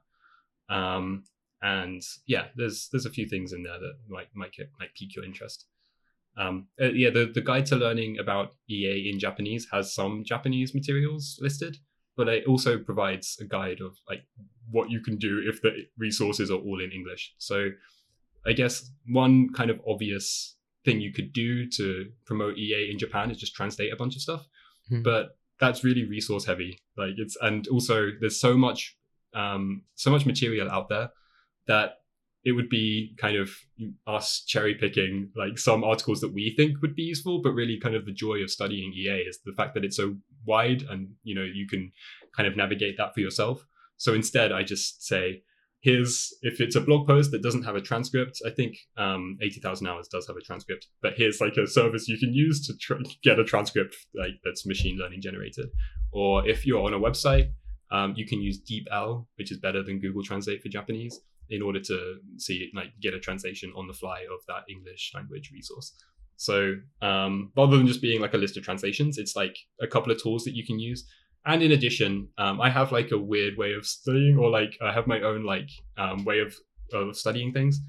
Um, and yeah, there's there's a few things in there that might might get, might pique your interest. Um, uh, yeah, the, the guide to learning about EA in Japanese has some Japanese materials listed, but it also provides a guide of like what you can do if the resources are all in English. So I guess one kind of obvious thing you could do to promote EA in Japan is just translate a bunch of stuff. Mhm. But that's really resource heavy. Like it's and also there's so much um so much material out there that it would be kind of us cherry picking like some articles that we think would be useful, but really kind of the joy of studying EA is the fact that it's so wide and you know you can kind of navigate that for yourself. So instead, I just say, here's if it's a blog post that doesn't have a transcript. I think um, eighty thousand hours does have a transcript, but here's like a service you can use to tr- get a transcript like that's machine learning generated. Or if you're on a website, um, you can use DeepL, which is better than Google Translate for Japanese, in order to see like get a translation on the fly of that English language resource. So um, rather than just being like a list of translations, it's like a couple of tools that you can use. And in addition, um, I have like a weird way of studying, or like I have my own like um, way of of studying things.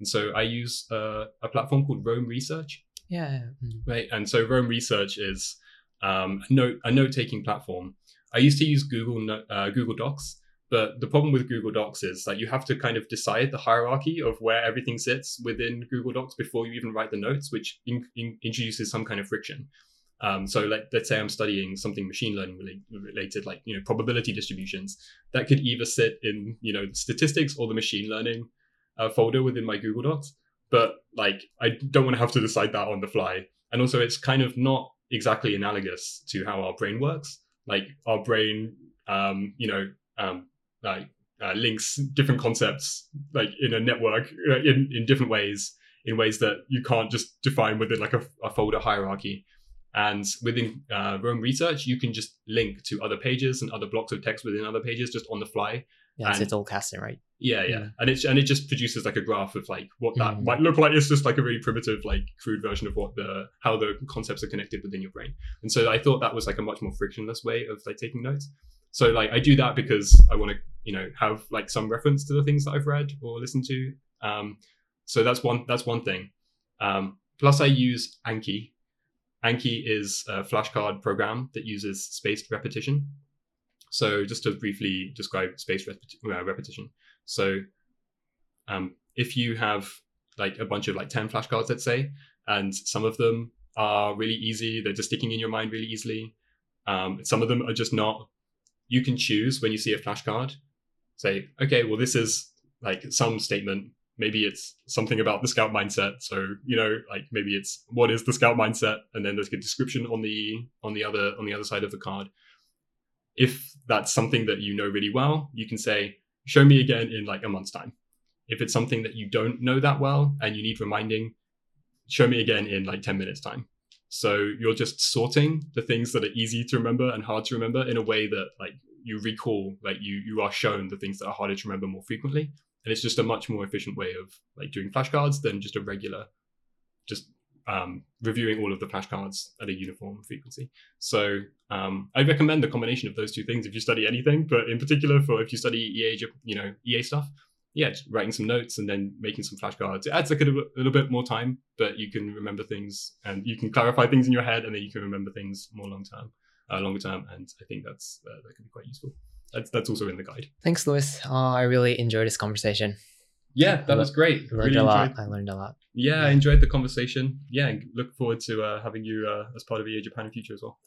And so I use uh, a platform called Roam Research, Yeah. mm. right? And so Roam Research is um, a note a note taking platform. I used to use Google uh, Google Docs, But the problem with Google Docs is that you have to kind of decide the hierarchy of where everything sits within Google Docs before you even write the notes, which in, in, introduces some kind of friction. Um, so let, let's say I'm studying something machine learning related, like you know probability distributions. That could either sit in you know statistics or the machine learning uh, folder within my Google Docs. But like I don't want to have to decide that on the fly. And also, it's kind of not exactly analogous to how our brain works. Like our brain, um, you know, um, like uh, links different concepts like in a network uh, in in different ways, in ways that you can't just define within like a, a folder hierarchy. And within uh, Roam Research, you can just link to other pages and other blocks of text within other pages just on the fly. Yeah, And- it's all casting, right? Yeah, yeah, Mm. and it's and it just produces like a graph of like what that Mm. might look like. It's just like a really primitive, like crude version of what the how the concepts are connected within your brain. And so I thought that was like a much more frictionless way of like taking notes. So like I do that because I want to you know have like some reference to the things that I've read or listened to. Um, so that's one that's one thing. Um, plus I use Anki. Anki is a flashcard program that uses spaced repetition. So just to briefly describe spaced repeti- uh, repetition. So um, if you have like a bunch of like 10 flashcards, let's say, and some of them are really easy, they're just sticking in your mind really easily. Um, some of them are just not. You can choose when you see a flashcard, say, okay, well, this is like some statement. Maybe it's something about the scout mindset. So, you know, like maybe it's what is the scout mindset? And then there's a description on the on the other on the other side of the card. If that's something that you know really well, you can say, show me again in like a month's time. If it's something that you don't know that well and you need reminding, show me again in like 10 minutes time. So you're just sorting the things that are easy to remember and hard to remember in a way that like you recall, like you you are shown the things that are harder to remember more frequently. And it's just a much more efficient way of like doing flashcards than just a regular, just um, reviewing all of the flashcards at a uniform frequency. So um, I recommend the combination of those two things if you study anything, but in particular for if you study EA, you know, EA stuff, yeah, just writing some notes and then making some flashcards. It adds like a little, bit more time, but you can remember things and you can clarify things in your head, and then you can remember things more long term, uh, longer term. And I think that's uh, that can be quite useful. That's that's also in the guide. Thanks, Luis. Uh, I really enjoyed this conversation. Yeah, that was great. I learned Really a lot. enjoyed- I learned a lot. Yeah, I enjoyed the conversation. Yeah, and look forward to uh, having you uh, as part of EA Japan in future as well.